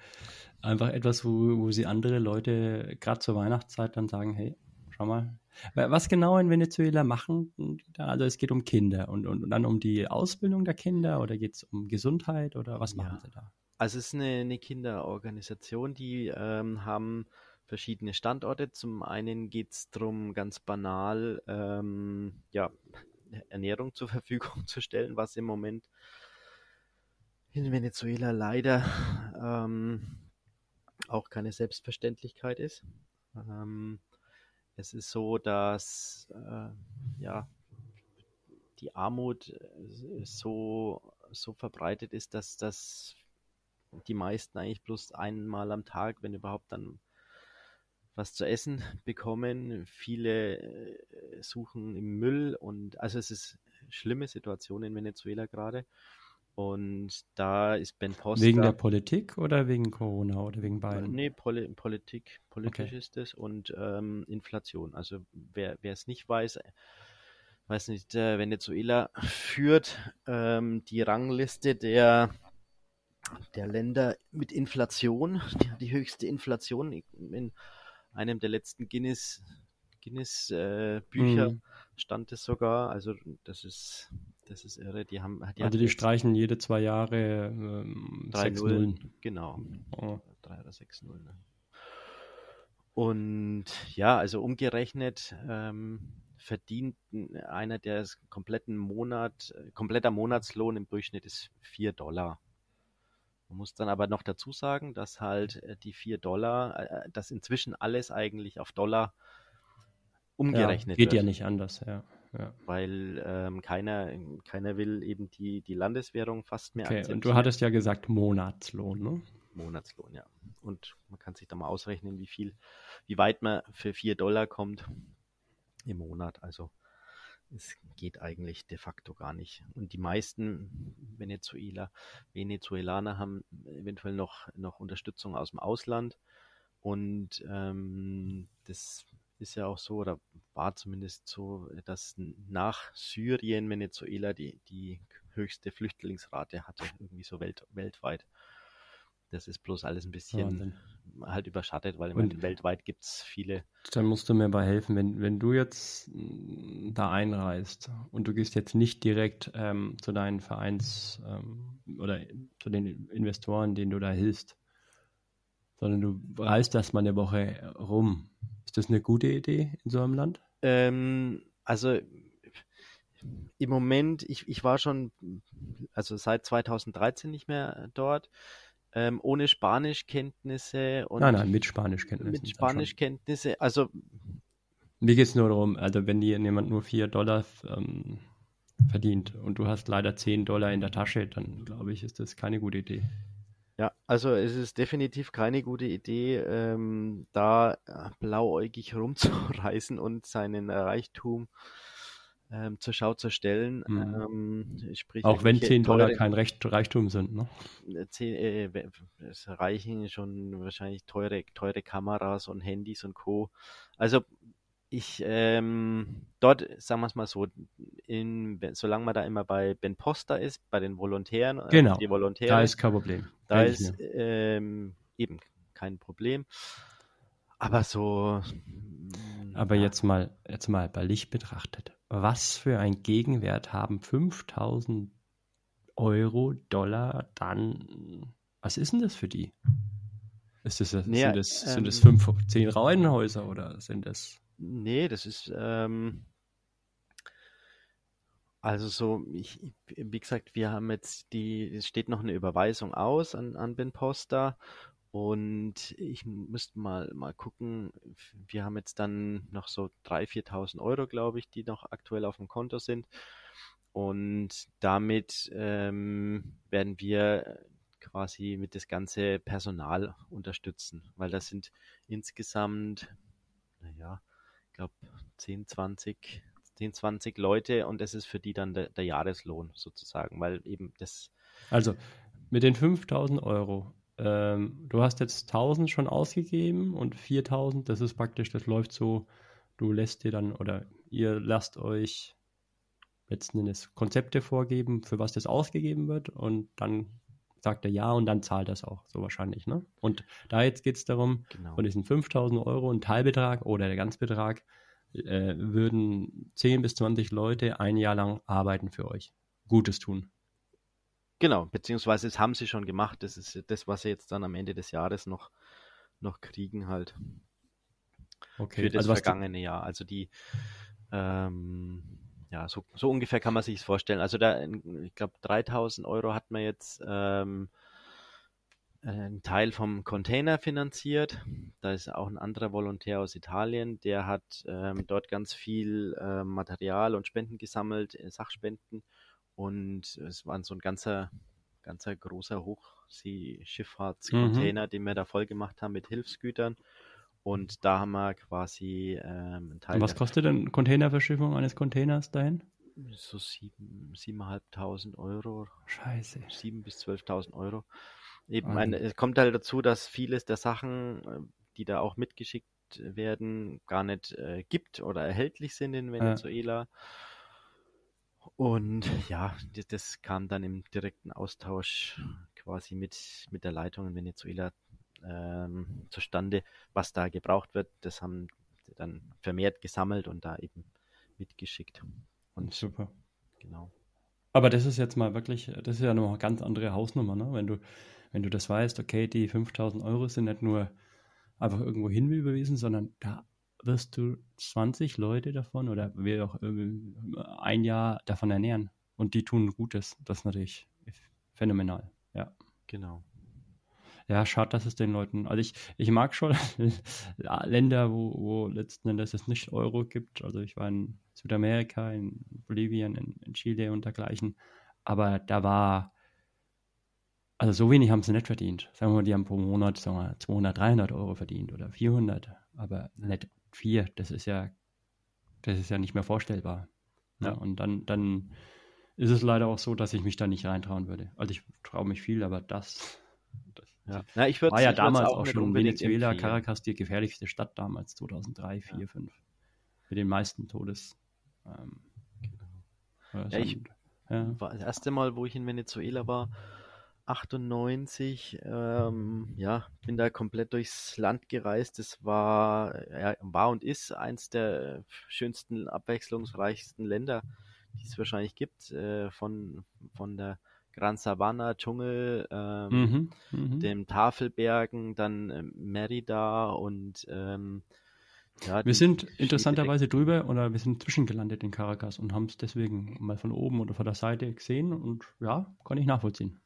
Speaker 2: einfach etwas, wo, wo sie andere Leute gerade zur Weihnachtszeit dann sagen, hey, schau mal. Was genau in Venezuela machen? Also es geht um Kinder und, und, und dann um die Ausbildung der Kinder oder geht es um Gesundheit oder was machen ja. sie da?
Speaker 1: Also es ist eine, eine Kinderorganisation, die ähm, haben verschiedene Standorte. Zum einen geht es darum, ganz banal ähm, ja, Ernährung zur Verfügung [LAUGHS] zu stellen, was im Moment in Venezuela leider ähm, auch keine Selbstverständlichkeit ist. Ähm, es ist so, dass äh, ja, die Armut äh, so, so verbreitet ist, dass das die meisten eigentlich bloß einmal am Tag, wenn überhaupt dann was zu essen [LAUGHS] bekommen. Viele äh, suchen im Müll und also es ist eine schlimme Situation in Venezuela gerade. Und da ist Ben Poster.
Speaker 2: Wegen der Politik oder wegen Corona oder wegen beiden?
Speaker 1: Nee, Poli Politik. Politisch okay. ist es und ähm, Inflation. Also wer, es nicht weiß, weiß nicht, äh, Venezuela [LAUGHS] führt ähm, die Rangliste der, der Länder mit Inflation, [LAUGHS] die, die höchste Inflation in einem der letzten Guinness, Guinness äh, Bücher mhm. stand es sogar. Also das ist das ist irre. Die haben,
Speaker 2: die also die streichen jede zwei Jahre ähm,
Speaker 1: 3 6 Nullen. Genau. Oh. 3 oder 6 Nullen. Ne? Und ja, also umgerechnet ähm, verdient einer, der kompletten Monat, kompletter Monatslohn im Durchschnitt ist 4 Dollar. Man muss dann aber noch dazu sagen, dass halt äh, die 4 Dollar, äh, äh, dass inzwischen alles eigentlich auf Dollar umgerechnet
Speaker 2: ja, geht wird. Geht ja nicht anders, ja. ja.
Speaker 1: Weil ähm, keiner, keiner will eben die, die Landeswährung fast mehr
Speaker 2: okay, Und du hattest ja gesagt Monatslohn, ne?
Speaker 1: Monatslohn, ja. Und man kann sich da mal ausrechnen, wie viel, wie weit man für 4 Dollar kommt im Monat. Also es geht eigentlich de facto gar nicht. Und die meisten Venezuela, Venezuelaner haben eventuell noch, noch Unterstützung aus dem Ausland. Und ähm, das ist ja auch so, oder war zumindest so, dass nach Syrien Venezuela die, die höchste Flüchtlingsrate hatte, irgendwie so welt, weltweit. Das ist bloß alles ein bisschen ja, halt überschattet, weil meine, weltweit gibt es viele.
Speaker 2: Dann musst du mir mal helfen, wenn, wenn du jetzt mm, da einreist und du gehst jetzt nicht direkt ähm, zu deinen Vereins ähm, oder zu den Investoren, denen du da hilfst, sondern du reist erstmal eine Woche rum. Ist das eine gute Idee in so einem Land?
Speaker 1: Ähm, also im Moment, ich, ich war schon, also seit 2013 nicht mehr dort ähm, ohne Spanischkenntnisse
Speaker 2: und nein, nein, mit Spanischkenntnissen.
Speaker 1: Mit Spanischkenntnisse, also
Speaker 2: Mir geht es nur darum, also wenn dir jemand nur 4 Dollar ähm, verdient und du hast leider 10 Dollar in der Tasche, dann glaube ich, ist das keine gute Idee.
Speaker 1: Ja, also es ist definitiv keine gute Idee, ähm, da äh, blauäugig [LAUGHS] rumzureisen und seinen Reichtum ähm, zur Schau zu stellen.
Speaker 2: Mhm. Ähm, sprich, Auch wenn 10 Dollar kein Recht, Reichtum sind, ne?
Speaker 1: 10, äh, es reichen schon wahrscheinlich teure, teure Kameras und Handys und Co. Also ich ähm, dort, sagen wir es mal so, in, solange man da immer bei Ben Poster ist, bei den Volontären,
Speaker 2: äh, genau,
Speaker 1: die Volontäre,
Speaker 2: da ist kein Problem.
Speaker 1: Da ist ähm, eben kein Problem. Aber so.
Speaker 2: Aber ja. jetzt mal, jetzt mal bei Licht betrachtet. Was für ein Gegenwert haben 5000 Euro, Dollar dann? Was ist denn das für die? Ist das, nee, sind, das, ähm, sind das fünf, zehn Reihenhäuser oder sind das?
Speaker 1: Nee, das ist, ähm, also so, ich, wie gesagt, wir haben jetzt die, es steht noch eine Überweisung aus an, an Ben Poster und ich müsste mal, mal gucken, wir haben jetzt dann noch so 3.000, 4.000 Euro, glaube ich, die noch aktuell auf dem Konto sind. Und damit ähm, werden wir quasi mit das ganze Personal unterstützen, weil das sind insgesamt, naja, glaube 10, 20, 10, 20 Leute und das ist für die dann der, der Jahreslohn sozusagen, weil eben das.
Speaker 2: Also mit den 5000 Euro, ähm, du hast jetzt 1000 schon ausgegeben und 4000, das ist praktisch, das läuft so, du lässt dir dann oder ihr lasst euch letzten Endes Konzepte vorgeben, für was das ausgegeben wird und dann sagt er ja und dann zahlt er es auch, so wahrscheinlich. Ne? Und da jetzt geht es darum, genau. von diesen 5000 Euro, ein Teilbetrag oder der Ganzbetrag, äh, würden 10 bis 20 Leute ein Jahr lang arbeiten für euch. Gutes tun.
Speaker 1: Genau, beziehungsweise das haben sie schon gemacht. Das ist das, was sie jetzt dann am Ende des Jahres noch, noch kriegen halt. Okay. Für das also vergangene Jahr. Also die, ähm, ja, so, so ungefähr kann man sich vorstellen. Also da, ich glaube, 3000 Euro hat man jetzt ähm, einen Teil vom Container finanziert. Da ist auch ein anderer Volontär aus Italien, der hat ähm, dort ganz viel äh, Material und Spenden gesammelt, äh, Sachspenden. Und es war so ein ganzer, ganzer großer Hochseeschifffahrtscontainer, mhm. den wir da voll gemacht haben mit Hilfsgütern. Und da haben wir quasi ähm,
Speaker 2: einen Teil. Und was kostet denn Containerverschiffung eines Containers dahin?
Speaker 1: So sieben, siebeneinhalbtausend Euro.
Speaker 2: Scheiße.
Speaker 1: Sieben bis zwölftausend Euro. Eben, ein, es kommt halt dazu, dass vieles der Sachen, äh, die da auch mitgeschickt werden, gar nicht äh, gibt oder erhältlich sind in Venezuela. Ja. Und ja, das, kam dann im direkten Austausch quasi mit, mit der Leitung in Venezuela ähm, zustande, was da gebraucht wird. Das haben sie dann vermehrt gesammelt und da eben mitgeschickt.
Speaker 2: Und super.
Speaker 1: Genau.
Speaker 2: Aber das ist jetzt mal wirklich, das ist ja noch eine ganz andere Hausnummer, ne? Wenn du, wenn du das weißt, okay, die 5000 Euro sind nicht nur einfach irgendwo hin überwiesen, sondern da wirst du 20 Leute davon oder wie auch ein Jahr davon ernähren. Und die tun Gutes. Das ist natürlich phänomenal. Ja.
Speaker 1: Genau
Speaker 2: ja, schade, dass es den Leuten, also ich, ich mag schon [LAUGHS] Länder, wo, wo letzten Endes es nicht Euro gibt. Also ich war in Südamerika, in Bolivien, in, in Chile und dergleichen. Aber da war, also so wenig haben sie nicht verdient. Sagen wir mal, die haben pro Monat sagen wir, 200, 300 Euro verdient oder 400, aber nicht vier. Das ist ja, das ist ja nicht mehr vorstellbar. Ja, und dann, dann ist es leider auch so, dass ich mich da nicht reintrauen würde. Also ich traue mich viel, aber das,
Speaker 1: das ja. Na, ich war
Speaker 2: ja damals auch, auch schon Venezuela, empfehlen. Caracas die gefährlichste Stadt damals, 2003, 4, ja. 5. Mit den meisten Todes. Ähm,
Speaker 1: genau. ja, ich ja. war das erste Mal, wo ich in Venezuela war, 98, ähm, ja, bin da komplett durchs Land gereist. Es war, ja, war und ist eins der schönsten, abwechslungsreichsten Länder, die es wahrscheinlich gibt, äh, von, von der Gran Sabana, Dschungel, ähm, mhm, mhm, dem Tafelbergen, dann äh, Merida und ähm,
Speaker 2: ja, wir sind interessanterweise drüber oder wir sind zwischengelandet in Caracas und haben es deswegen mal von oben oder von der Seite gesehen und ja, kann ich nachvollziehen.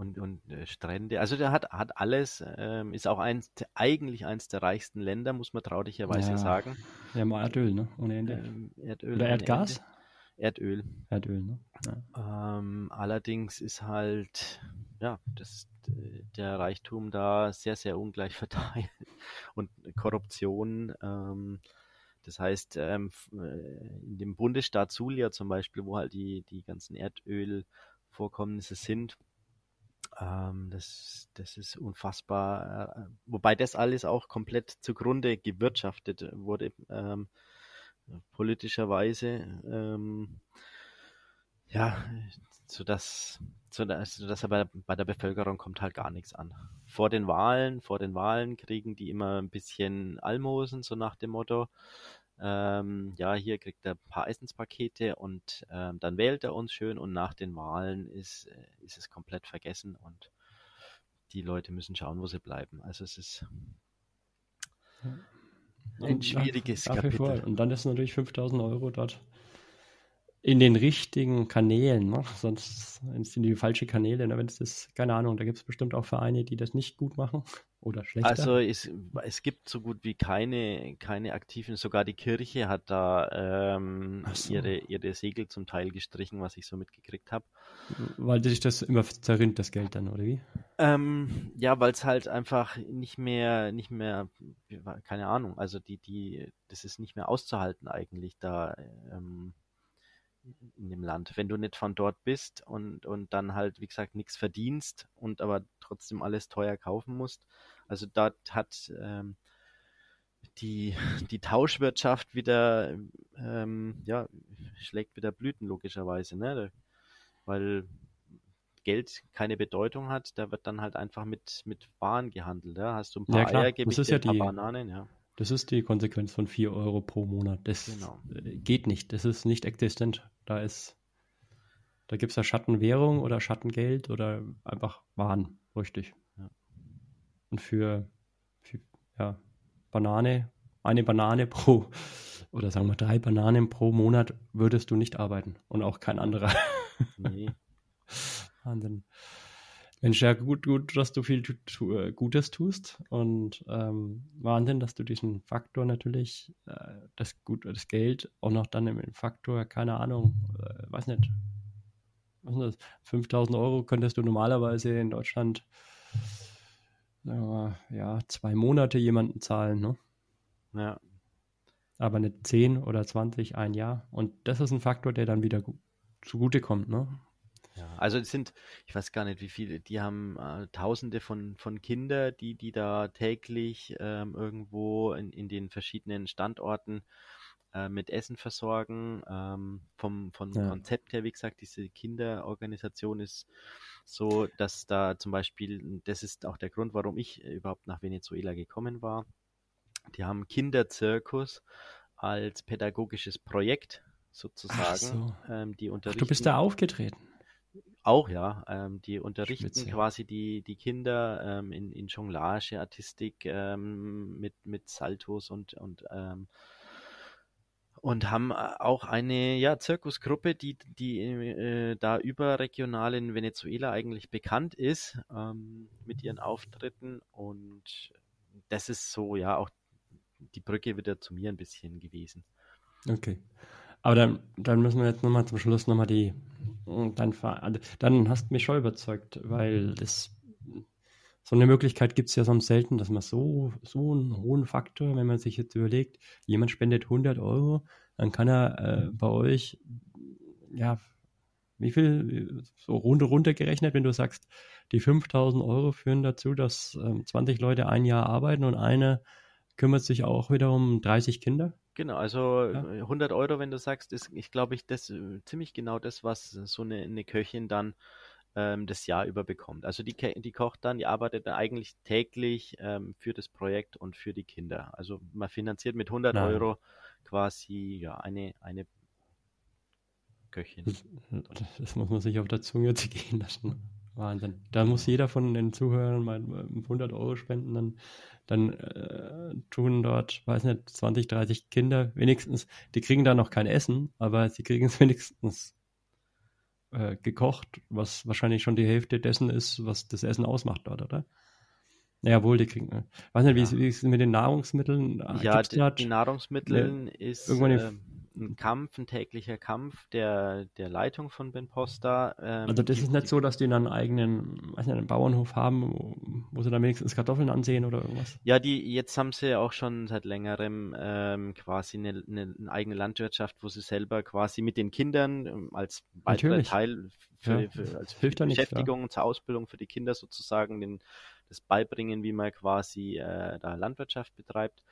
Speaker 1: Und, und äh, Strände. Also der hat, hat alles, ähm, ist auch eins, eigentlich eins der reichsten Länder, muss man traurigerweise
Speaker 2: Ja.
Speaker 1: sagen.
Speaker 2: Ja, mal Erdöl, ne? Ohne Ende.
Speaker 1: Ähm, Erdöl
Speaker 2: Oder Erdgas?
Speaker 1: Erdöl.
Speaker 2: Erdöl, ne? Ja.
Speaker 1: Ähm, allerdings ist halt, ja, das, der Reichtum da sehr, sehr ungleich [LAUGHS] verteilt und Korruption. Ähm, das heißt, ähm, äh, in dem Bundesstaat Zulia zum Beispiel, wo halt die, die ganzen Erdölvorkommnisse sind, ähm, das, das ist unfassbar. Äh, wobei das alles auch komplett zugrunde gewirtschaftet wurde, ähm, politischerweise. Ähm, ja, sodass, sodass, sodass aber bei der Bevölkerung kommt halt gar nichts an. Vor den Wahlen, vor den Wahlen kriegen die immer ein bisschen Almosen, so nach dem Motto. Ähm, ja, hier kriegt er ein paar Essenspakete und ähm, dann wählt er uns schön und nach den Wahlen ist, äh, ist es komplett vergessen und die Leute müssen schauen, wo sie bleiben. Also es ist ein schwieriges
Speaker 2: nach vor.
Speaker 1: Kapitel.
Speaker 2: Und dann ist natürlich 5000 Euro dort in den richtigen Kanälen, ne? sonst sind die falsche Kanäle. Ne? Wenn es das, keine Ahnung, da gibt es bestimmt auch Vereine, die das nicht gut machen oder schlechter.
Speaker 1: Also es, es gibt so gut wie keine, keine aktiven, sogar die Kirche hat da ähm,
Speaker 2: so.
Speaker 1: ihre, ihre Segel zum Teil gestrichen, was ich so mitgekriegt habe.
Speaker 2: Weil sich das immer zerrinnt, das Geld dann, oder wie?
Speaker 1: Ähm, ja, weil es halt einfach nicht mehr, nicht mehr, keine Ahnung, also die, die, das ist nicht mehr auszuhalten eigentlich da ähm, in dem Land. Wenn du nicht von dort bist und, und dann halt, wie gesagt, nichts verdienst und aber trotzdem alles teuer kaufen musst. Also dort hat ähm, die, [LAUGHS] die Tauschwirtschaft wieder, ähm, ja, schlägt wieder Blüten logischerweise, ne? Weil Geld keine Bedeutung hat, da wird dann halt einfach mit, mit Waren gehandelt. Ja? Hast du ein paar
Speaker 2: Ja.
Speaker 1: Eier, gebe ich dir
Speaker 2: ja
Speaker 1: ein paar
Speaker 2: die-
Speaker 1: Bananen, ja.
Speaker 2: Das ist die Konsequenz von 4 Euro pro Monat. Das
Speaker 1: Genau.
Speaker 2: äh, geht nicht. Das ist nicht existent. Da ist, da gibt es ja Schattenwährung oder Schattengeld oder einfach Waren, richtig.
Speaker 1: Ja.
Speaker 2: Und für, für ja, Banane, eine Banane pro, oder sagen wir drei Bananen pro Monat würdest du nicht arbeiten. Und auch kein anderer.
Speaker 1: Nee. [LAUGHS]
Speaker 2: Wahnsinn. Mensch, ja, gut, gut, dass du viel tu, tu, äh, Gutes tust und ähm, Wahnsinn, dass du diesen Faktor natürlich, äh, das Gut, das Geld auch noch dann im Faktor, keine Ahnung, äh, weiß nicht, was ist das? 5000 Euro könntest du normalerweise in Deutschland, mal, ja, zwei Monate jemanden zahlen, ne?
Speaker 1: Ja.
Speaker 2: Aber nicht 10 oder 20, ein Jahr. Und das ist ein Faktor, der dann wieder gu zugutekommt, ne?
Speaker 1: Ja, also es sind, ich weiß gar nicht wie viele, die haben äh, Tausende von, von Kindern, die, die da täglich ähm, irgendwo in, in den verschiedenen Standorten äh, mit Essen versorgen. Ähm, vom, vom
Speaker 2: Ja.
Speaker 1: Konzept her, wie gesagt, diese Kinderorganisation ist so, dass da zum Beispiel, das ist auch der Grund, warum ich äh, überhaupt nach Venezuela gekommen war. Die haben Kinderzirkus als pädagogisches Projekt sozusagen.
Speaker 2: so.
Speaker 1: Ähm, die
Speaker 2: Ach, du bist da aufgetreten.
Speaker 1: Auch ja, ähm, die unterrichten
Speaker 2: Spitze.
Speaker 1: quasi die, die Kinder ähm, in, in Jonglage, Artistik ähm, mit, mit Saltos und, und, ähm, und haben äh, auch eine ja, Zirkusgruppe, die, die äh, da überregional in Venezuela eigentlich bekannt ist ähm, mit ihren Auftritten und das ist so ja auch die Brücke wieder zu mir ein bisschen gewesen.
Speaker 2: Okay. Aber dann, dann müssen wir jetzt nochmal zum Schluss nochmal die. Dann, also, dann hast du mich schon überzeugt, weil es so eine Möglichkeit gibt es ja sonst selten, dass man so, so einen hohen Faktor, wenn man sich jetzt überlegt, jemand spendet 100 Euro, dann kann er äh, bei euch, ja, wie viel, so runter, runtergerechnet, wenn du sagst, die 5000 Euro führen dazu, dass ähm, 20 Leute ein Jahr arbeiten und einer kümmert sich auch wieder um 30 Kinder?
Speaker 1: Genau, also
Speaker 2: Ja.
Speaker 1: äh, 100 Euro, wenn du sagst, ist, ich glaube, ich das äh, ziemlich genau das, was so eine, eine Köchin dann ähm, das Jahr über bekommt. Also die, die kocht dann, die arbeitet dann eigentlich täglich ähm, für das Projekt und für die Kinder. Also man finanziert mit 100
Speaker 2: Nein.
Speaker 1: Euro quasi ja eine, eine Köchin.
Speaker 2: Das, das muss man sich auf der Zunge zergehen lassen. Wahnsinn. Da muss jeder von den Zuhörern mal äh, 100 Euro spenden, dann, dann äh, tun dort, weiß nicht, 20, 30 Kinder wenigstens, die kriegen da noch kein Essen, aber sie kriegen es [LAUGHS] wenigstens äh, gekocht, was wahrscheinlich schon die Hälfte dessen ist, was das Essen ausmacht dort, oder? Naja, wohl, die kriegen. Äh, weiß nicht, ja. wie, ist es mit den Nahrungsmitteln?
Speaker 1: Ja, die, die, Nahrungsmittel ist. Irgendwann äh, ein Kampf, ein täglicher Kampf der, der Leitung von Ben Posta.
Speaker 2: Ähm, also das die, ist nicht so, dass die einen eigenen, weiß nicht, einen Bauernhof haben, wo, sie dann wenigstens Kartoffeln ansehen oder irgendwas?
Speaker 1: Ja, die jetzt haben sie auch schon seit längerem ähm, quasi eine, eine, eine, eigene Landwirtschaft, wo sie selber quasi mit den Kindern ähm, als weiterer Teil für, ja, für, als für Beschäftigung nichts, ja. zur Ausbildung für die Kinder sozusagen den, das beibringen, wie man quasi äh, da Landwirtschaft betreibt.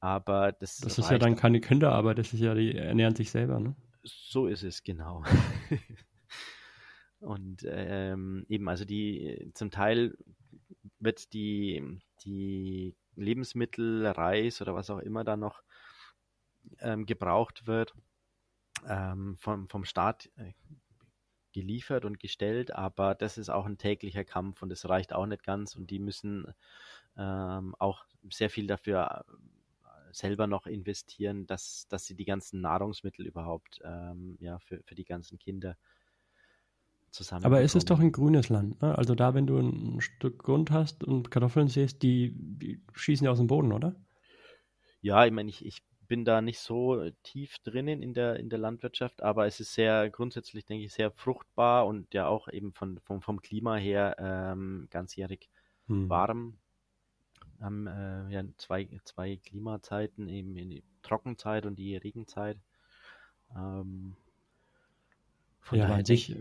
Speaker 1: Aber das,
Speaker 2: das ist ja dann keine Kinderarbeit, das ist ja, die ernähren sich selber, ne?
Speaker 1: So ist es, genau. [LAUGHS] Und ähm, eben, also die zum Teil wird die, die Lebensmittel, Reis oder was auch immer da noch ähm, gebraucht wird, ähm, vom, vom Staat äh, geliefert und gestellt, aber das ist auch ein täglicher Kampf und es reicht auch nicht ganz und die müssen ähm, auch sehr viel dafür selber noch investieren, dass, dass sie die ganzen Nahrungsmittel überhaupt ähm, ja, für, für die ganzen Kinder zusammen.
Speaker 2: Aber es ist doch ein grünes Land. Ne? Also da, wenn du ein Stück Grund hast und Kartoffeln siehst, die, die schießen ja aus dem Boden, oder?
Speaker 1: Ja, ich meine, ich, ich bin da nicht so tief drinnen in der, in der Landwirtschaft, aber es ist sehr grundsätzlich, denke ich, sehr fruchtbar und ja auch eben von, vom, vom Klima her ähm, ganzjährig hm. warm haben äh, ja zwei, zwei Klimazeiten, eben in die Trockenzeit und die Regenzeit. Ähm,
Speaker 2: von ja, daher ich,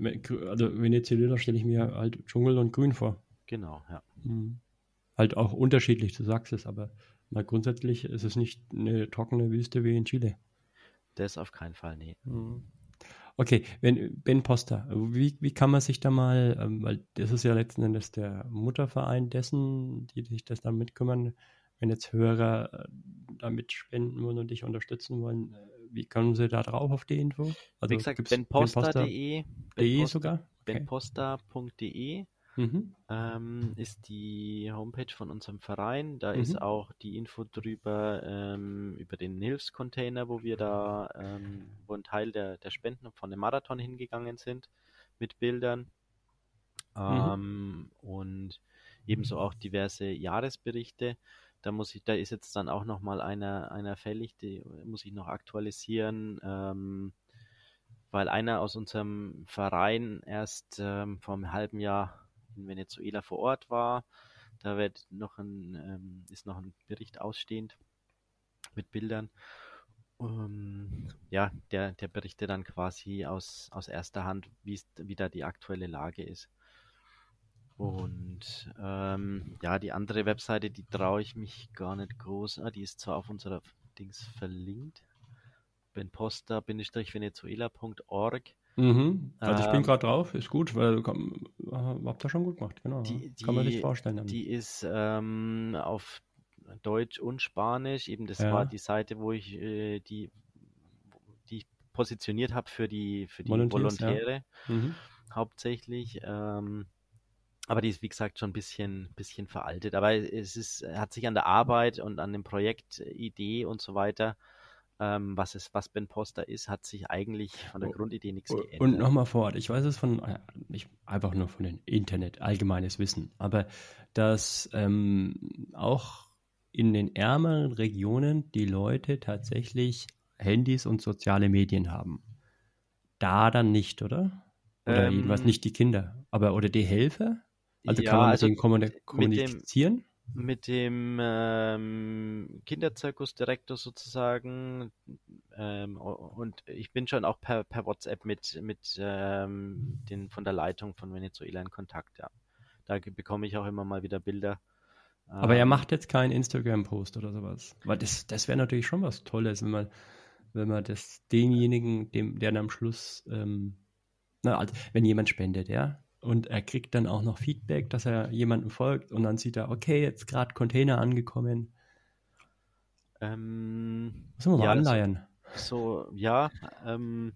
Speaker 2: also Venezuela stelle ich mir halt Dschungel und Grün vor.
Speaker 1: Genau, ja.
Speaker 2: Mhm. Halt auch unterschiedlich, du sagst es, aber mal grundsätzlich ist es nicht eine trockene Wüste wie in Chile.
Speaker 1: Das auf keinen Fall, nee.
Speaker 2: Mhm. Okay, wenn Ben Poster, wie, wie kann man sich da mal, ähm, weil das ist ja letzten Endes der Mutterverein dessen, die sich das da mitkümmern, wenn jetzt Hörer äh, da mitspenden wollen und dich unterstützen wollen, äh, wie kommen sie da drauf auf die Info?
Speaker 1: Also wie gesagt, benposter.de
Speaker 2: ben sogar?
Speaker 1: Okay. benposter.de Mhm. Ähm, ist die Homepage von unserem Verein. Da mhm. ist auch die Info drüber, ähm, über den Hilfscontainer, wo wir da, ähm, wo ein Teil der, der Spenden von dem Marathon hingegangen sind, mit Bildern. Mhm. Ähm, und ebenso auch diverse Jahresberichte. Da muss ich, da ist jetzt dann auch nochmal einer, einer fällig, die muss ich noch aktualisieren ähm, weil einer aus unserem Verein erst ähm, vor einem halben Jahr in Venezuela vor Ort war. Da wird noch ein, ähm, ist noch ein Bericht ausstehend mit Bildern. Ähm, ja, der, der berichtet dann quasi aus, aus erster Hand, wie da die aktuelle Lage ist. Und ähm, ja, die andere Webseite, die traue ich mich gar nicht groß. Ah, die ist zwar auf unserer Dings verlinkt. benposta-venezuela.org.
Speaker 2: Mhm. Also ich bin ähm, gerade drauf, ist gut, weil komm, habt ihr schon gut gemacht, genau. Die, die, Kann man sich vorstellen. Dann.
Speaker 1: Die ist ähm, auf Deutsch und Spanisch, eben das ja. war die Seite, wo ich äh, die, die ich positioniert habe für die, für die Volontäre ja. mhm. hauptsächlich. Ähm, aber die ist, wie gesagt, schon ein bisschen, bisschen veraltet. Aber es ist, hat sich an der Arbeit und an dem Projekt Idee und so weiter ähm, was, es, was Ben Poster ist, hat sich eigentlich von der Grundidee nichts geändert.
Speaker 2: Und nochmal vor Ort, ich weiß es von, äh, nicht einfach nur von dem Internet, allgemeines Wissen, aber dass ähm, auch in den ärmeren Regionen die Leute tatsächlich Handys und soziale Medien haben. Da dann nicht, oder? Oder ähm, jedenfalls nicht die Kinder. Aber oder die Helfer? Also ja, kann man mit also denen kommunizieren?
Speaker 1: Mit dem ähm, Kinderzirkusdirektor sozusagen ähm, und ich bin schon auch per, per WhatsApp mit, mit ähm, den von der Leitung von Venezuela in Kontakt, ja. Da bekomme ich auch immer mal wieder Bilder.
Speaker 2: Aber er ähm, macht jetzt keinen Instagram-Post oder sowas. Weil das, das wäre natürlich schon was Tolles, wenn man, wenn man das demjenigen, dem, der dann am Schluss, ähm, na, also wenn jemand spendet, ja, und er kriegt dann auch noch Feedback, dass er jemandem folgt und dann sieht er, okay, jetzt gerade Container angekommen.
Speaker 1: Ähm,
Speaker 2: Müssen wir mal ja, anleihen.
Speaker 1: So, ja, ähm,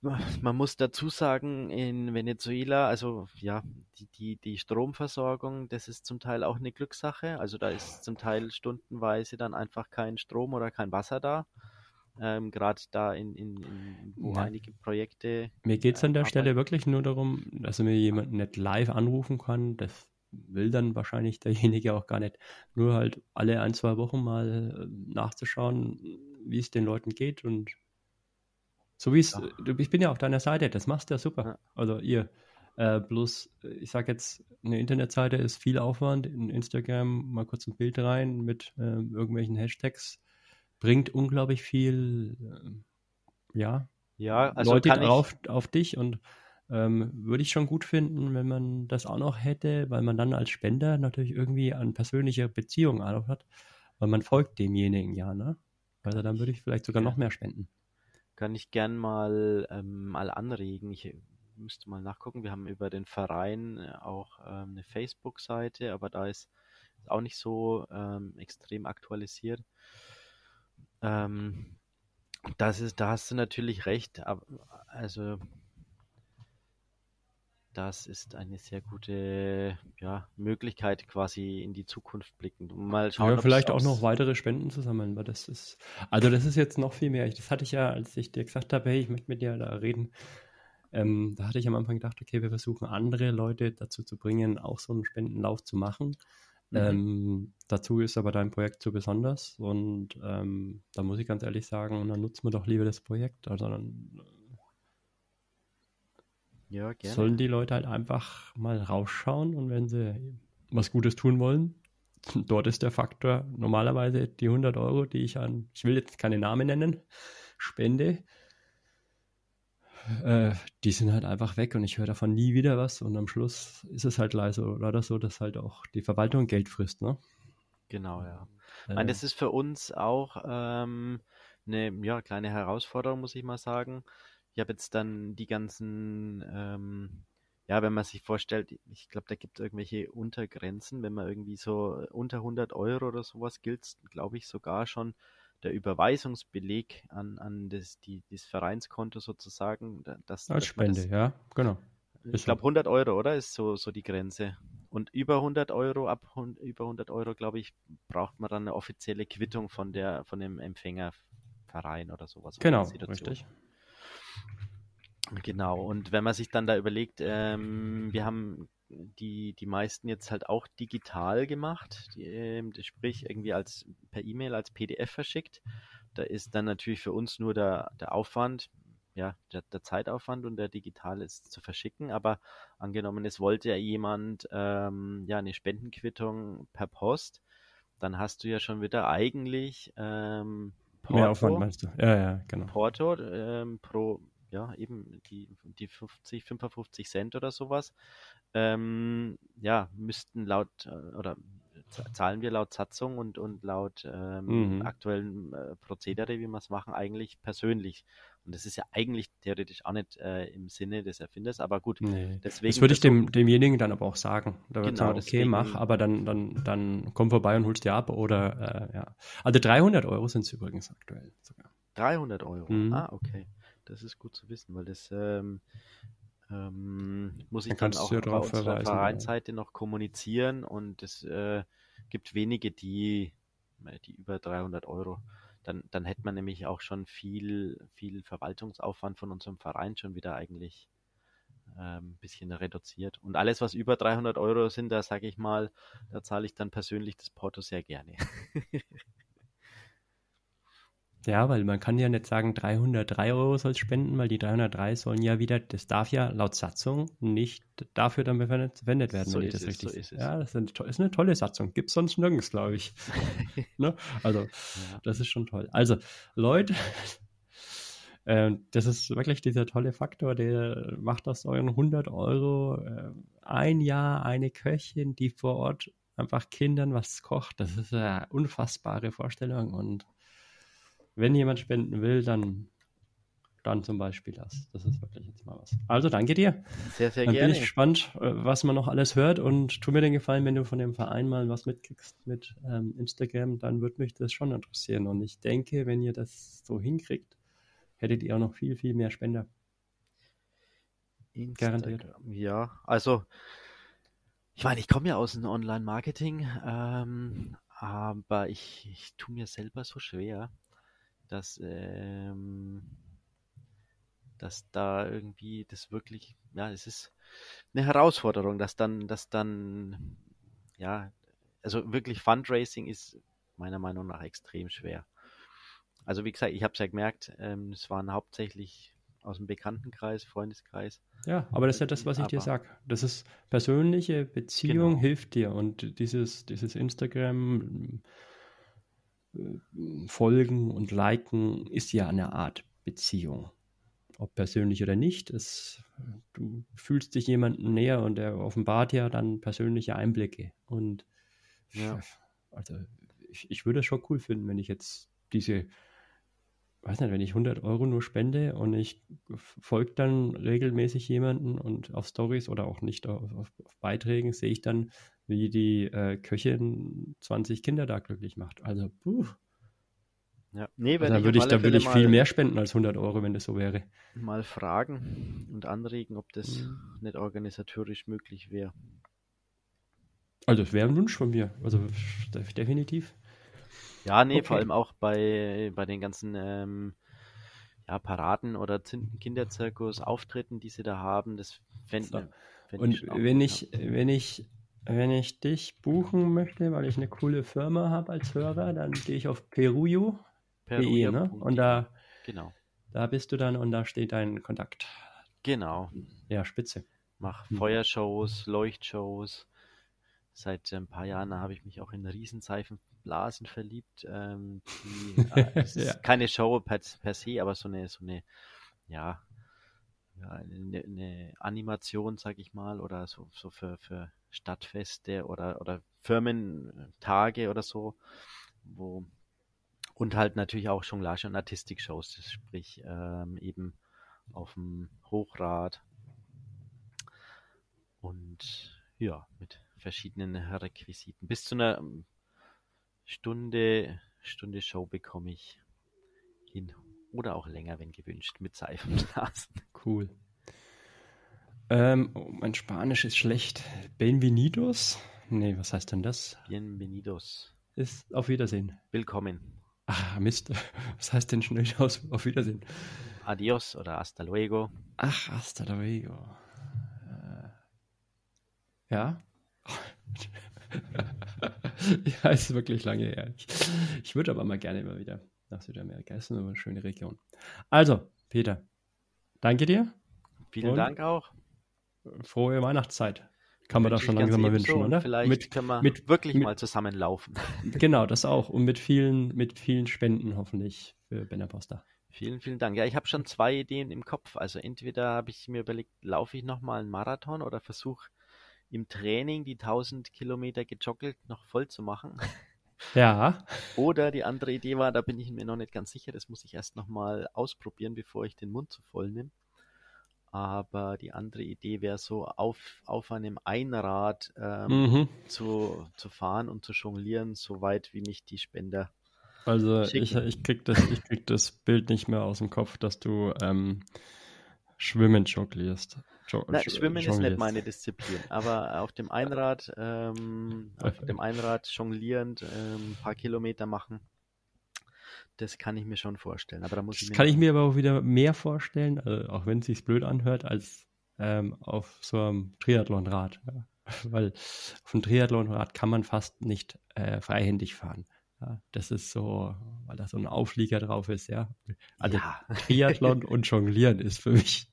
Speaker 1: man muss dazu sagen, in Venezuela, also ja, die, die, die Stromversorgung, das ist zum Teil auch eine Glückssache. Also da ist zum Teil stundenweise dann einfach kein Strom oder kein Wasser da. Ähm, gerade da in, in, in wo ja. einige Projekte.
Speaker 2: Mir geht es an der äh, Stelle wirklich nur darum, dass mir jemand nicht live anrufen kann. Das will dann wahrscheinlich derjenige auch gar nicht. Nur halt alle ein, zwei Wochen mal äh, nachzuschauen, wie es den Leuten geht und so wie es, ja. ich bin ja auf deiner Seite, das machst du ja super. Ja. Also ihr. Äh, bloß, ich sag jetzt, eine Internetseite ist viel Aufwand. In Instagram mal kurz ein Bild rein mit äh, irgendwelchen Hashtags bringt unglaublich viel, äh, ja,
Speaker 1: ja also
Speaker 2: Leute drauf auf dich und ähm, würde ich schon gut finden, wenn man das auch noch hätte, weil man dann als Spender natürlich irgendwie eine persönliche Beziehung auch hat, weil man folgt demjenigen ja, ne? Also dann würde ich vielleicht sogar noch mehr spenden.
Speaker 1: Kann ich gern mal, ähm, mal anregen. Ich müsste mal nachgucken. Wir haben über den Verein äh, auch ähm, eine Facebook-Seite, aber da ist auch nicht so ähm, extrem aktualisiert. Ähm, das ist, da hast du natürlich recht. Aber, also das ist eine sehr gute ja, Möglichkeit, quasi in die Zukunft blicken. Mal schauen,
Speaker 2: ja, vielleicht auch noch weitere Spenden zu sammeln, weil das ist, also das ist jetzt noch viel mehr. Das hatte ich ja, als ich dir gesagt habe, hey, ich möchte mit dir da reden. Ähm, da hatte ich am Anfang gedacht, okay, wir versuchen andere Leute dazu zu bringen, auch so einen Spendenlauf zu machen. Mhm. Ähm, dazu ist aber dein Projekt zu besonders und ähm, da muss ich ganz ehrlich sagen, dann nutzen wir doch lieber das Projekt. Also dann ja, gerne. sollen die Leute halt einfach mal rausschauen und wenn sie was Gutes tun wollen, [LAUGHS] dort ist der Faktor normalerweise die 100 Euro, die ich an, ich will jetzt keine Namen nennen, spende äh, die sind halt einfach weg und ich höre davon nie wieder was und am Schluss ist es halt leider, leider so, dass halt auch die Verwaltung Geld frisst, ne?
Speaker 1: Genau, ja. Äh, meine, das ist für uns auch ähm, eine ja, kleine Herausforderung, muss ich mal sagen. Ich habe jetzt dann die ganzen, ähm, ja, wenn man sich vorstellt, ich glaube, da gibt es irgendwelche Untergrenzen, wenn man irgendwie so unter 100 Euro oder sowas gilt, glaube ich sogar schon der Überweisungsbeleg an, an das, die, das Vereinskonto sozusagen.
Speaker 2: Das, Als Spende, das, ja, genau.
Speaker 1: Ich glaube 100 Euro, oder? Ist so, so die Grenze. Und über 100 Euro, ab über 100 Euro, glaube ich, braucht man dann eine offizielle Quittung von, der, von dem Empfängerverein oder sowas.
Speaker 2: Genau, richtig.
Speaker 1: Genau, und wenn man sich dann da überlegt, ähm, wir haben die, die meisten jetzt halt auch digital gemacht, die, ähm, sprich irgendwie als per E-Mail als PDF verschickt. Da ist dann natürlich für uns nur der, der Aufwand, ja, der, der Zeitaufwand und der digital ist zu verschicken. Aber angenommen, es wollte ja jemand ähm, ja eine Spendenquittung per Post, dann hast du ja schon wieder eigentlich ähm,
Speaker 2: Porto, Mehr Aufwand meinst du? Ja, ja, genau.
Speaker 1: Porto ähm, pro ja, eben die, die 50, 55 Cent oder sowas, ähm, ja, müssten laut äh, oder zahlen wir laut Satzung und, und laut ähm, mhm. aktuellen äh, Prozedere, wie wir es machen, eigentlich persönlich. Und das ist ja eigentlich theoretisch auch nicht äh, im Sinne des Erfinders, aber gut.
Speaker 2: Nee. Deswegen das würde ich dem, demjenigen dann aber auch sagen. Da wird genau, sagen, okay, deswegen, mach, aber dann, dann, dann komm vorbei und holst dir ab oder äh, ja. Also 300 Euro sind es übrigens aktuell sogar.
Speaker 1: 300 Euro, mhm. ah, okay. Das ist gut zu wissen, weil das ähm, ähm, muss ich dann, dann auch auf der Vereinsseite noch kommunizieren und es äh, gibt wenige, die, äh, die über 300 Euro. Dann, dann hätte man nämlich auch schon viel, viel Verwaltungsaufwand von unserem Verein schon wieder eigentlich ein ähm, bisschen reduziert. Und alles, was über 300 Euro sind, da sage ich mal, da zahle ich dann persönlich das Porto sehr gerne. [LAUGHS]
Speaker 2: Ja, weil man kann ja nicht sagen, 303 Euro soll spenden, weil die 303 sollen ja wieder, das darf ja laut Satzung nicht dafür dann verwendet werden, so wenn ich das es, richtig so ist Ja, das ist eine, ist eine tolle Satzung. Gibt es sonst nirgends, glaube ich. [LAUGHS] ne? Also, ja. das ist schon toll. Also, Leute, [LAUGHS] äh, das ist wirklich dieser tolle Faktor, der macht aus euren 100 Euro äh, ein Jahr eine Köchin, die vor Ort einfach Kindern was kocht. Das ist eine unfassbare Vorstellung und wenn jemand spenden will, dann, dann zum Beispiel das. Das ist wirklich jetzt mal was. Also danke dir.
Speaker 1: Sehr, sehr
Speaker 2: dann
Speaker 1: gerne.
Speaker 2: Bin ich gespannt, äh, was man noch alles hört und tu mir den Gefallen, wenn du von dem Verein mal was mitkriegst mit ähm, Instagram, dann würde mich das schon interessieren. Und ich denke, wenn ihr das so hinkriegt, hättet ihr auch noch viel, viel mehr Spender.
Speaker 1: Instagram, Garantiert. Ja, also ich meine, ich komme ja aus dem Online-Marketing, ähm, aber ich, ich tue mir selber so schwer, dass, ähm, dass da irgendwie das wirklich, ja, es ist eine Herausforderung, dass dann, dass dann, ja, also wirklich Fundraising ist meiner Meinung nach extrem schwer. Also wie gesagt, ich habe es ja gemerkt, ähm, es waren hauptsächlich aus dem Bekanntenkreis, Freundeskreis.
Speaker 2: Ja, aber das ist ja das, was ich dir sage. Das ist persönliche Beziehung genau. hilft dir und dieses, dieses Instagram Folgen und Liken ist ja eine Art Beziehung. Ob persönlich oder nicht, es, du fühlst dich jemandem näher und er offenbart ja dann persönliche Einblicke. Und ja. also ich, ich würde es schon cool finden, wenn ich jetzt diese weiß nicht, wenn ich 100 Euro nur spende und ich folge dann regelmäßig jemanden und auf Stories oder auch nicht auf, auf, auf Beiträgen sehe ich dann, wie die äh, Köchin 20 Kinder da glücklich macht. Also, puh. Ja, nee, wenn also, da würde ich, da würde ich viel mehr spenden als 100 Euro, wenn das so wäre.
Speaker 1: Mal fragen und anregen, ob das mhm. nicht organisatorisch möglich wäre.
Speaker 2: Also, es wäre ein Wunsch von mir. Also, definitiv.
Speaker 1: Ja, nee, okay. vor allem auch bei, bei den ganzen ähm, ja, Paraden oder Kinderzirkus-Auftritten, die sie da haben, das fände
Speaker 2: so. Und wenn ich, wenn ich, wenn ich dich buchen möchte, weil ich eine coole Firma habe als Hörer, dann gehe ich auf peruyo.de, Peruyo. ne? Und da, genau. da bist du dann und da steht dein Kontakt.
Speaker 1: Genau.
Speaker 2: Ja, spitze.
Speaker 1: Mach hm. Feuershows, Leuchtshows. Seit ein paar Jahren habe ich mich auch in Riesenseifen Blasen verliebt. Ähm, die, äh, [LAUGHS] ja. keine Show per, per, se, aber so eine, so eine, ja, ja eine, eine Animation, sag ich mal, oder so, so für, für Stadtfeste oder, oder Firmentage oder so, wo und halt natürlich auch Jonglage und Artistik-Shows, sprich ähm, eben auf dem Hochrad und ja, mit verschiedenen Requisiten. Bis zu einer Stunde, Stunde Show bekomme ich hin. Oder auch länger, wenn gewünscht, mit Seifenblasen. [LAUGHS]
Speaker 2: Cool. Ähm, oh, mein Spanisch ist schlecht. Bienvenidos? Nee, was heißt denn das?
Speaker 1: Bienvenidos.
Speaker 2: Ist auf Wiedersehen.
Speaker 1: Willkommen.
Speaker 2: Ach, Mist. [LAUGHS] Was heißt denn schnell aus auf Wiedersehen?
Speaker 1: Adios oder hasta luego.
Speaker 2: Ach, hasta luego. Äh, ja. [LAUGHS] ja, ist wirklich lange her. Ich, ich würde aber mal gerne immer wieder nach Südamerika. Ist eine schöne Region. Also, Peter, danke dir.
Speaker 1: Vielen Dank auch.
Speaker 2: Frohe Weihnachtszeit. Kann man da schon langsam mal wünschen, oder?
Speaker 1: Vielleicht mit, können wir mit, wirklich mit, mal zusammenlaufen. [LAUGHS]
Speaker 2: Genau, das auch. Und mit vielen, mit vielen Spenden hoffentlich für Benaposta.
Speaker 1: Vielen, vielen Dank. Ja, ich habe schon zwei Ideen im Kopf. Also entweder habe ich mir überlegt, laufe ich nochmal einen Marathon oder versuche im Training die 1000 Kilometer gejoggelt noch voll zu machen.
Speaker 2: Ja.
Speaker 1: Oder die andere Idee war, da bin ich mir noch nicht ganz sicher, das muss ich erst nochmal ausprobieren, bevor ich den Mund zu voll nehme. Aber die andere Idee wäre so, auf, auf einem Einrad ähm, mhm. zu, zu fahren und zu jonglieren, so weit wie mich die Spender.
Speaker 2: Also ich, ich, krieg das, ich krieg das Bild nicht mehr aus dem Kopf, dass du ähm, schwimmend jonglierst.
Speaker 1: Na, Schwimmen ist nicht meine Disziplin, aber auf dem Einrad, ähm, auf dem Einrad jonglierend ähm, ein paar Kilometer machen, das kann ich mir schon vorstellen. Aber da muss
Speaker 2: das
Speaker 1: ich
Speaker 2: kann ich mir aber auch wieder mehr vorstellen, also auch wenn es sich blöd anhört, als ähm, auf so einem Triathlonrad. Ja. [LAUGHS] Weil auf dem Triathlonrad kann man fast nicht äh, freihändig fahren. Ja, das ist so, weil da so ein Auflieger drauf ist, ja. Also ja. Triathlon [LAUGHS] und Jonglieren ist für mich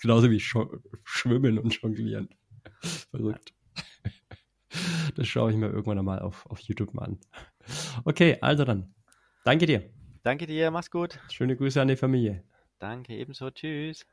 Speaker 2: Genauso wie Schwimmen und Jonglieren. Verrückt. Das schaue ich mir irgendwann mal auf, auf YouTube mal an. Okay, also dann. Danke dir.
Speaker 1: Danke dir, mach's gut.
Speaker 2: Schöne Grüße an die Familie.
Speaker 1: Danke, ebenso. Tschüss.